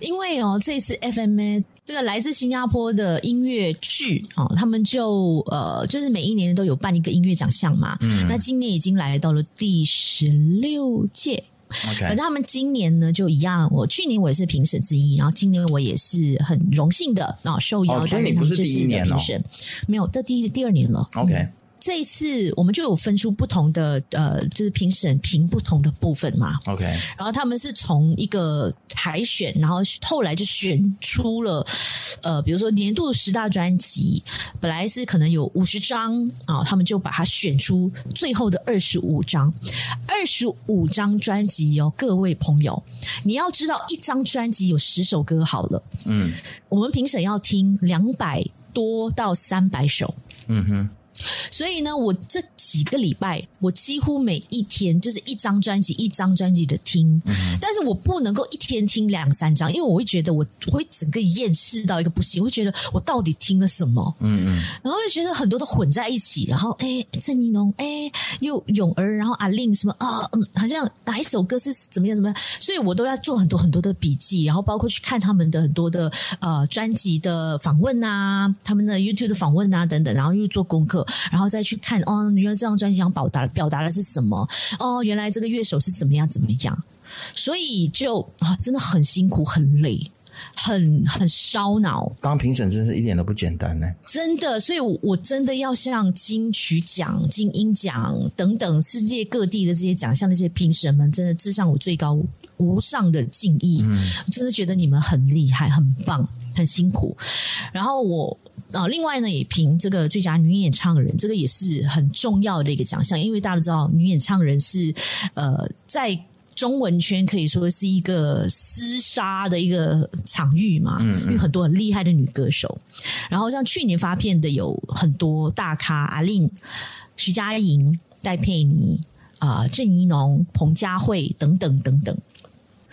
因为哦，这次 FMA 这个来自新加坡的音乐剧哦，他们就呃，就是每一年都有办一个音乐奖项嘛。嗯，那今年已经来到了第十六届。OK，反正他们今年呢就一样，我去年我也是评审之一，然后今年我也是很荣幸的啊，受邀担任他们这次的评审。没有，这第第二年了。OK。这一次我们就有分出不同的呃，就是评审评不同的部分嘛。OK，然后他们是从一个海选，然后后来就选出了呃，比如说年度十大专辑，本来是可能有五十张啊，他们就把它选出最后的二十五张，二十五张专辑哦，各位朋友，你要知道一张专辑有十首歌好了，嗯，我们评审要听两百多到三百首，嗯哼。所以呢，我这几个礼拜，我几乎每一天就是一张专辑一张专辑的听，嗯、但是我不能够一天听两三张，因为我会觉得我我会整个厌世到一个不行，我会觉得我到底听了什么，嗯嗯，然后就觉得很多都混在一起，然后哎，郑宜农，哎，又泳儿，然后阿令什么啊，嗯，好像哪一首歌是怎么样怎么样，所以我都要做很多很多的笔记，然后包括去看他们的很多的呃专辑的访问啊，他们的 YouTube 的访问啊等等，然后又做功课。然后再去看哦，原来这张专辑想表达表达的是什么？哦，原来这个乐手是怎么样怎么样？所以就啊，真的很辛苦，很累，很很烧脑。当评审真是一点都不简单呢，真的。所以我真的要向金曲奖、金音奖等等世界各地的这些奖项的这些评审们，真的致上我最高无上的敬意。嗯，我真的觉得你们很厉害，很棒，很辛苦。然后我。啊，另外呢，也评这个最佳女演唱人，这个也是很重要的一个奖项，因为大家都知道，女演唱人是呃，在中文圈可以说是一个厮杀的一个场域嘛，嗯，嗯，有很多很厉害的女歌手，然后像去年发片的有很多大咖，阿令、徐佳莹、戴佩妮啊、郑怡农、彭佳慧等等等等。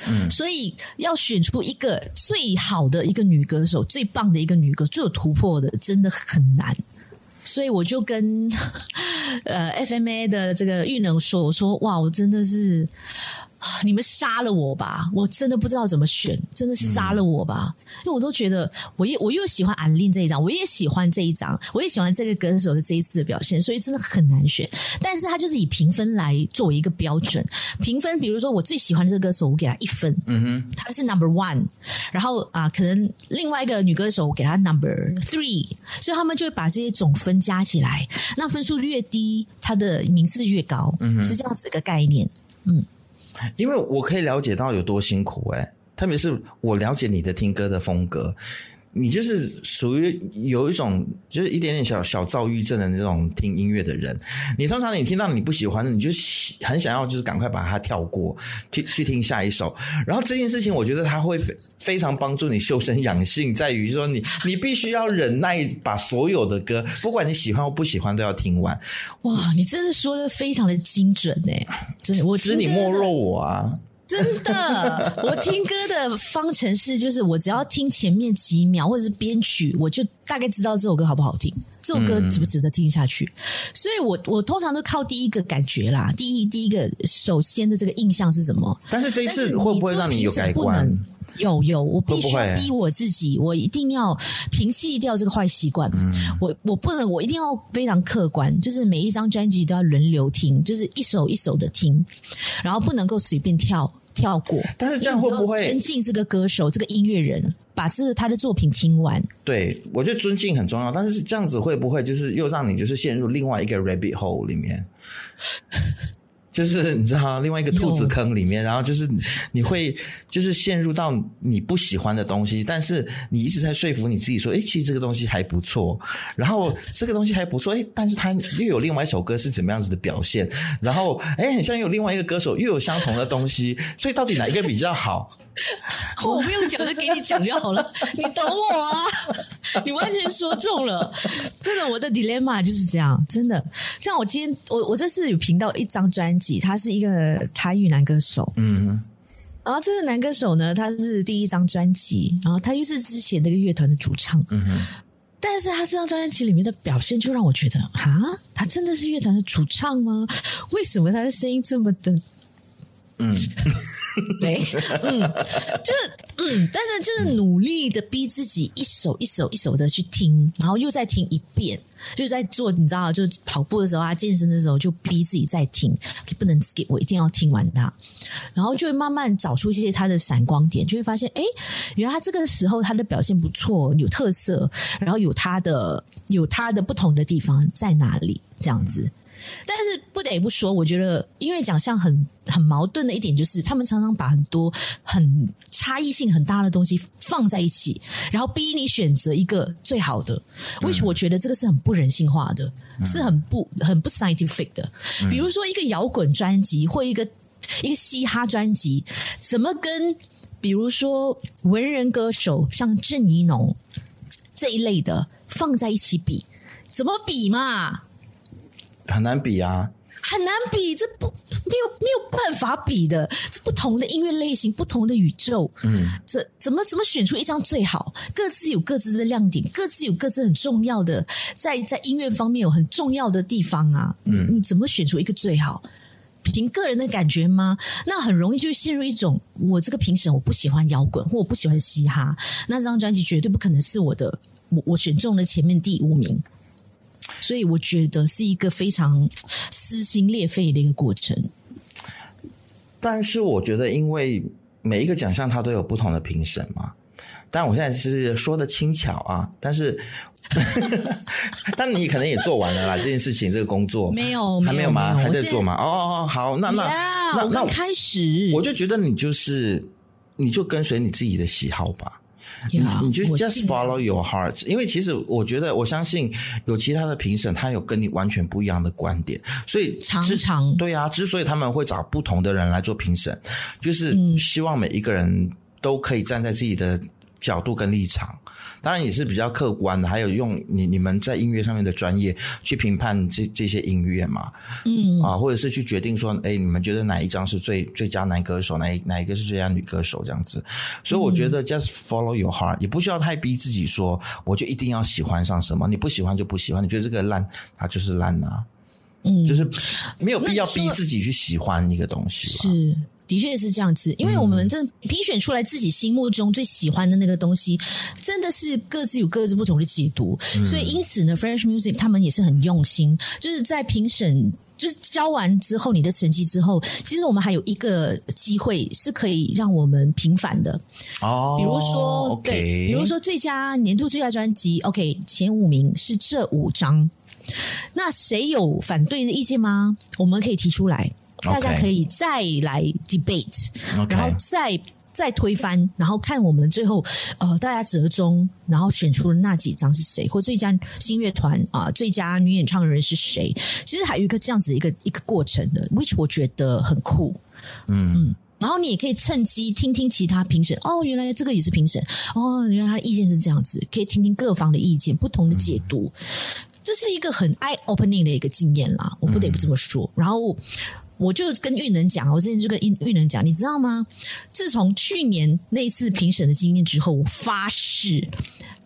嗯，所以要选出一个最好的一个女歌手，最棒的一个女歌，最有突破的，真的很难。所以我就跟 呃 FMA 的这个玉能说：“我说哇，我真的是。”你们杀了我吧！我真的不知道怎么选，真的是杀了我吧！嗯、因为我都觉得，我又我又喜欢安令这一张，我也喜欢这一张，我也喜欢这个歌手的这一次的表现，所以真的很难选。但是他就是以评分来作为一个标准，评分，比如说我最喜欢的这个歌手，我给他一分，嗯哼，他是 number one，然后啊，可能另外一个女歌手我给他 number three，所以他们就会把这些总分加起来，那分数越低，他的名次越高，嗯哼，是这样子一个概念，嗯。因为我可以了解到有多辛苦诶，特别是我了解你的听歌的风格。你就是属于有一种就是一点点小小躁郁症的那种听音乐的人。你通常你听到你不喜欢的，你就很想要就是赶快把它跳过，去去听下一首。然后这件事情，我觉得它会非常帮助你修身养性，在于说你你必须要忍耐，把所有的歌，不管你喜欢或不喜欢，都要听完。哇，你真的说的非常的精准诶，就是我知你莫若我啊。真的，我听歌的方程式就是，我只要听前面几秒或者是编曲，我就大概知道这首歌好不好听，这首歌值不值得听下去。嗯、所以我我通常都靠第一个感觉啦，第一第一个首先的这个印象是什么？但是这一次会不会让你有改观？有有，我必须逼我自己，我一定要摒弃掉这个坏习惯。嗯、我我不能，我一定要非常客观，就是每一张专辑都要轮流听，就是一首一首的听，然后不能够随便跳。跳过，但是这样会不会尊敬这个歌手、这个音乐人，把这他的作品听完？对，我觉得尊敬很重要，但是这样子会不会就是又让你就是陷入另外一个 rabbit hole 里面？就是你知道，另外一个兔子坑里面，然后就是你会就是陷入到你不喜欢的东西，但是你一直在说服你自己说，哎，其实这个东西还不错，然后这个东西还不错，哎，但是它又有另外一首歌是怎么样子的表现，然后哎，很像有另外一个歌手又有相同的东西，所以到底哪一个比较好？我不用讲，就给你讲就好了。你懂我啊？你完全说中了。真的，我的 dilemma 就是这样。真的，像我今天，我我这次有评到一张专辑，他是一个台语男歌手。嗯，然后这个男歌手呢，他是第一张专辑，然后他又是之前那个乐团的主唱。嗯哼，但是他这张专辑里面的表现，就让我觉得啊，他真的是乐团的主唱吗？为什么他的声音这么的？嗯，对，嗯，就是嗯，但是就是努力的逼自己一首一首一首的去听，然后又再听一遍，就在做，你知道，就是跑步的时候啊，健身的时候就逼自己再听，不能 skip，我一定要听完它，然后就会慢慢找出一些他的闪光点，就会发现，哎，原来他这个时候他的表现不错，有特色，然后有他的有他的不同的地方在哪里，这样子。但是不得不说，我觉得音乐奖项很很矛盾的一点就是，他们常常把很多很差异性很大的东西放在一起，然后逼你选择一个最好的。为什么我觉得这个是很不人性化的，嗯、是很不很不 scientific 的。比如说一个摇滚专辑或一个一个嘻哈专辑，怎么跟比如说文人歌手像郑宜农这一类的放在一起比，怎么比嘛？很难比啊，很难比，这不没有没有办法比的。这不同的音乐类型，不同的宇宙，嗯，这怎么怎么选出一张最好？各自有各自的亮点，各自有各自很重要的，在在音乐方面有很重要的地方啊。嗯，你怎么选出一个最好？凭个人的感觉吗？那很容易就陷入一种，我这个评审我不喜欢摇滚，或我不喜欢嘻哈，那这张专辑绝对不可能是我的，我我选中了前面第五名。所以我觉得是一个非常撕心裂肺的一个过程。但是我觉得，因为每一个奖项它都有不同的评审嘛。但我现在是说的轻巧啊，但是 但你可能也做完了啦，这件事情，这个工作没有还没有吗？还在做吗？哦哦哦，好，那那那那开始，我就觉得你就是，你就跟随你自己的喜好吧。Yeah, 你你就 just follow your heart，因为其实我觉得我相信有其他的评审，他有跟你完全不一样的观点，所以常常对啊，之所以他们会找不同的人来做评审，就是希望每一个人都可以站在自己的角度跟立场。当然也是比较客观的，还有用你你们在音乐上面的专业去评判这这些音乐嘛，嗯啊，或者是去决定说，哎，你们觉得哪一张是最最佳男歌手，哪一哪一个是最佳女歌手这样子。所以我觉得 just follow your heart，也不需要太逼自己说，我就一定要喜欢上什么，你不喜欢就不喜欢，你觉得这个烂，它就是烂呐，嗯，就是没有必要逼自己去喜欢一个东西。是。的确是这样子，因为我们这评选出来自己心目中最喜欢的那个东西，真的是各自有各自不同的解读。嗯、所以因此呢，Fresh Music 他们也是很用心，就是在评审就是交完之后，你的成绩之后，其实我们还有一个机会是可以让我们平反的哦。比如说对，比如说最佳年度最佳专辑，OK，前五名是这五张，那谁有反对的意见吗？我们可以提出来。大家可以再来 debate，Okay. 然后再再推翻，然后看我们最后呃大家折中，然后选出了那几张是谁，或最佳新乐团啊、呃，最佳女演唱人是谁？其实还有一个这样子一个一个过程的，which 我觉得很酷。嗯嗯，然后你也可以趁机听听其他评审，哦，原来这个也是评审，哦，原来他的意见是这样子，可以听听各方的意见，不同的解读，嗯、这是一个很 eye opening 的一个经验啦，我不得不这么说。嗯、然后。我就跟玉能讲，我之前就跟玉玉能讲，你知道吗？自从去年那次评审的经验之后，我发誓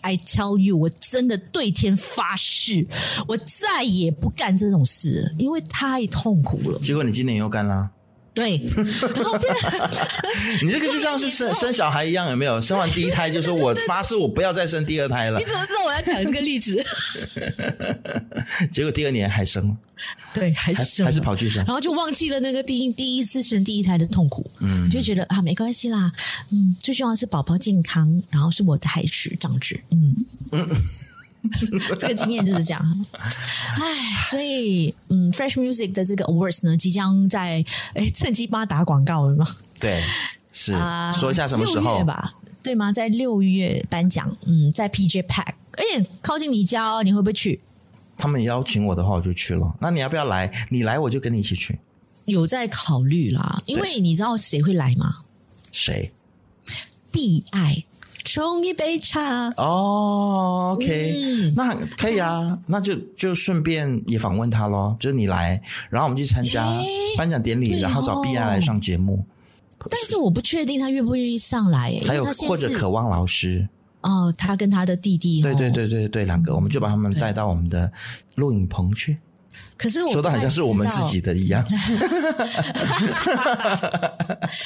，I tell you，我真的对天发誓，我再也不干这种事，因为太痛苦了。结果你今年又干了。对，然后变 你这个就像是生生小孩一样，有没有？生完第一胎就说我 发誓我不要再生第二胎了。你怎么知道我要讲这个例子？结果第二年还生了，对，还是生，还是跑去生，然后就忘记了那个第一第一次生第一胎的痛苦，嗯，就觉得啊没关系啦，嗯，最重要的是宝宝健康，然后是我的孩子长子，嗯。嗯。这个经验就是这样，唉，所以嗯，Fresh Music 的这个 Awards 呢，即将在哎趁机帮他打广告了吗？对，是、呃、说一下什么时候吧？对吗？在六月颁奖，嗯，在 PJ Pack，而且靠近你家哦，你会不会去？他们邀请我的话，我就去了。那你要不要来？你来，我就跟你一起去。有在考虑啦，因为你知道谁会来吗？谁？必爱。冲一杯茶哦，OK，嗯，那可以啊，那就就顺便也访问他咯，就是你来，然后我们去参加颁奖典礼，然后找 B I 来上节目。但是我不确定他愿不愿意上来，还有或者渴望老师哦，他跟他的弟弟，对对对对对，两个，我们就把他们带到我们的录影棚去。可是我说的好像是我们自己的一样。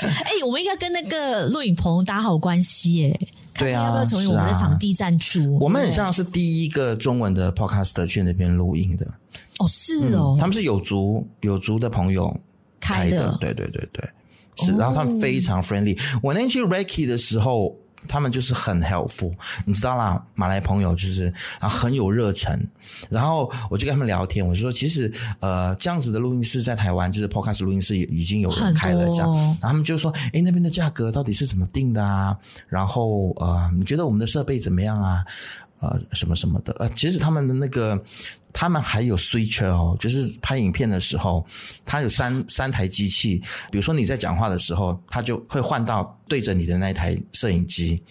哎，我们应该跟那个录影棚打好关系耶。对啊，要不要成为我们的场地赞助？我们很像是第一个中文的 podcaster 去那边录音的。哦，是哦，他们是有族有族的朋友开的，对对对对，是。然后他们非常 friendly。我那天去 Reiki 的时候。他们就是很 helpful，你知道啦，马来朋友就是啊很有热忱，然后我就跟他们聊天，我就说其实呃这样子的录音室在台湾就是 podcast 录音室已经有人开了这样，然后他们就说诶那边的价格到底是怎么定的啊？然后呃你觉得我们的设备怎么样啊？呃什么什么的呃其实他们的那个。他们还有 switch 哦，就是拍影片的时候，他有三三台机器。比如说你在讲话的时候，他就会换到对着你的那一台摄影机。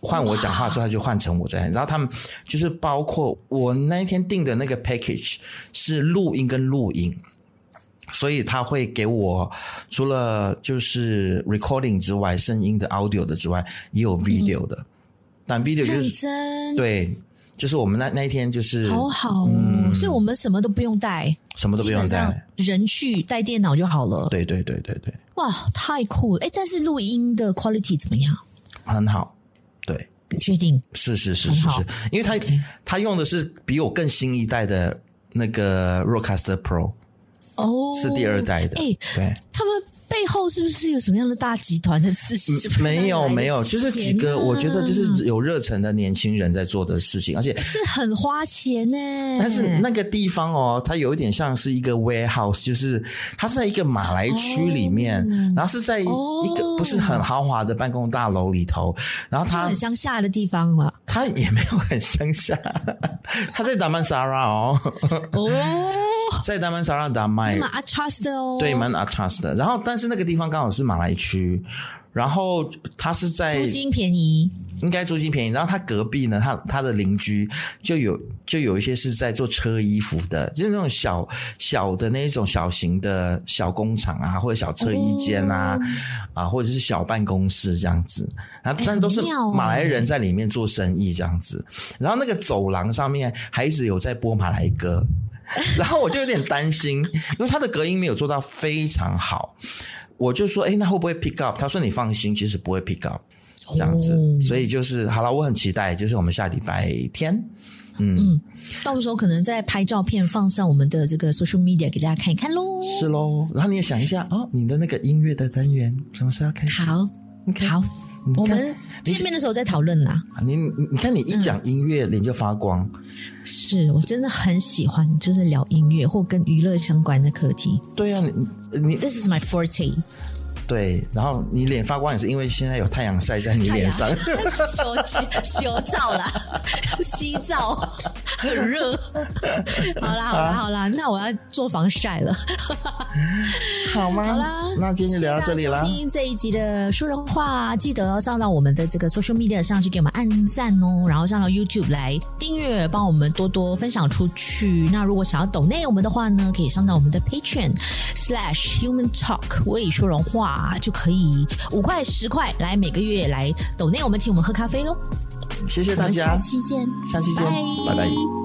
换我讲话之后，他就换成我在。然后他们就是包括我那一天订的那个 package 是录音跟录影，所以他会给我除了就是 recording 之外，声音的 audio 的之外，也有 video 的。但 video 就是对。就是我们那那一天就是好好哦，嗯，所以我们什么都不用带，什么都不用带，人去带电脑就好了。对对对对对，哇，太酷了！哎，但是录音的 quality 怎么样？很好，对，确定是是是是是，因为他他用的是比我更新一代的那个 Rodecaster Pro，哦，是第二代的。哎，对，他们。背后是不是有什么样的大集团的事情？没有，没有，就是几个我觉得就是有热忱的年轻人在做的事情，而且是很花钱呢。但是那个地方哦，它有一点像是一个 warehouse，就是它是在一个马来区里面，哦、然后是在一个不是很豪华的办公大楼里头，然后它很乡下的地方嘛。它也没有很乡下，它在达曼萨拉哦。哦。在达曼沙拉达卖，蛮 atas 的哦，对，蛮 atas 的。然后，但是那个地方刚好是马来区，然后它是在租金便宜，应该租金便宜。然后它隔壁呢，它它的邻居就有就有一些是在做车衣服的，就是那种小小的那种小型的小工厂啊，或者小车衣间啊，哦、啊，或者是小办公室这样子。然后，但都是马来人在里面做生意这样子。然后那个走廊上面还一直有在播马来歌。然后我就有点担心，因为它的隔音没有做到非常好，我就说，哎，那会不会 pick up？他说你放心，其实不会 pick up，这样子。哦、所以就是好了，我很期待，就是我们下礼拜天，嗯，嗯，到时候可能再拍照片放上我们的这个 social media 给大家看一看喽。是喽，然后你也想一下哦，你的那个音乐的单元什么时候开始？好好。我们见面的时候在讨论呐。你你你看，你一讲音乐，脸就发光。是我真的很喜欢，就是聊音乐或跟娱乐相关的课题。对啊，你你 This is my forte。对，然后你脸发光也是因为现在有太阳晒在你脸上，修修照啦，洗澡很热。好啦好啦好啦，那我要做防晒了，好吗？好啦，那今天就聊到这里啦。听这一集的说人话，记得要上到我们的这个 social media 上去给我们按赞哦，然后上到 YouTube 来订阅，帮我们多多分享出去。那如果想要抖内我们的话呢，可以上到我们的 Patreon slash Human Talk 我也说人话。啊，就可以五块十块来每个月来抖内我们请我们喝咖啡喽，谢谢大家，下期见，下期见，拜拜。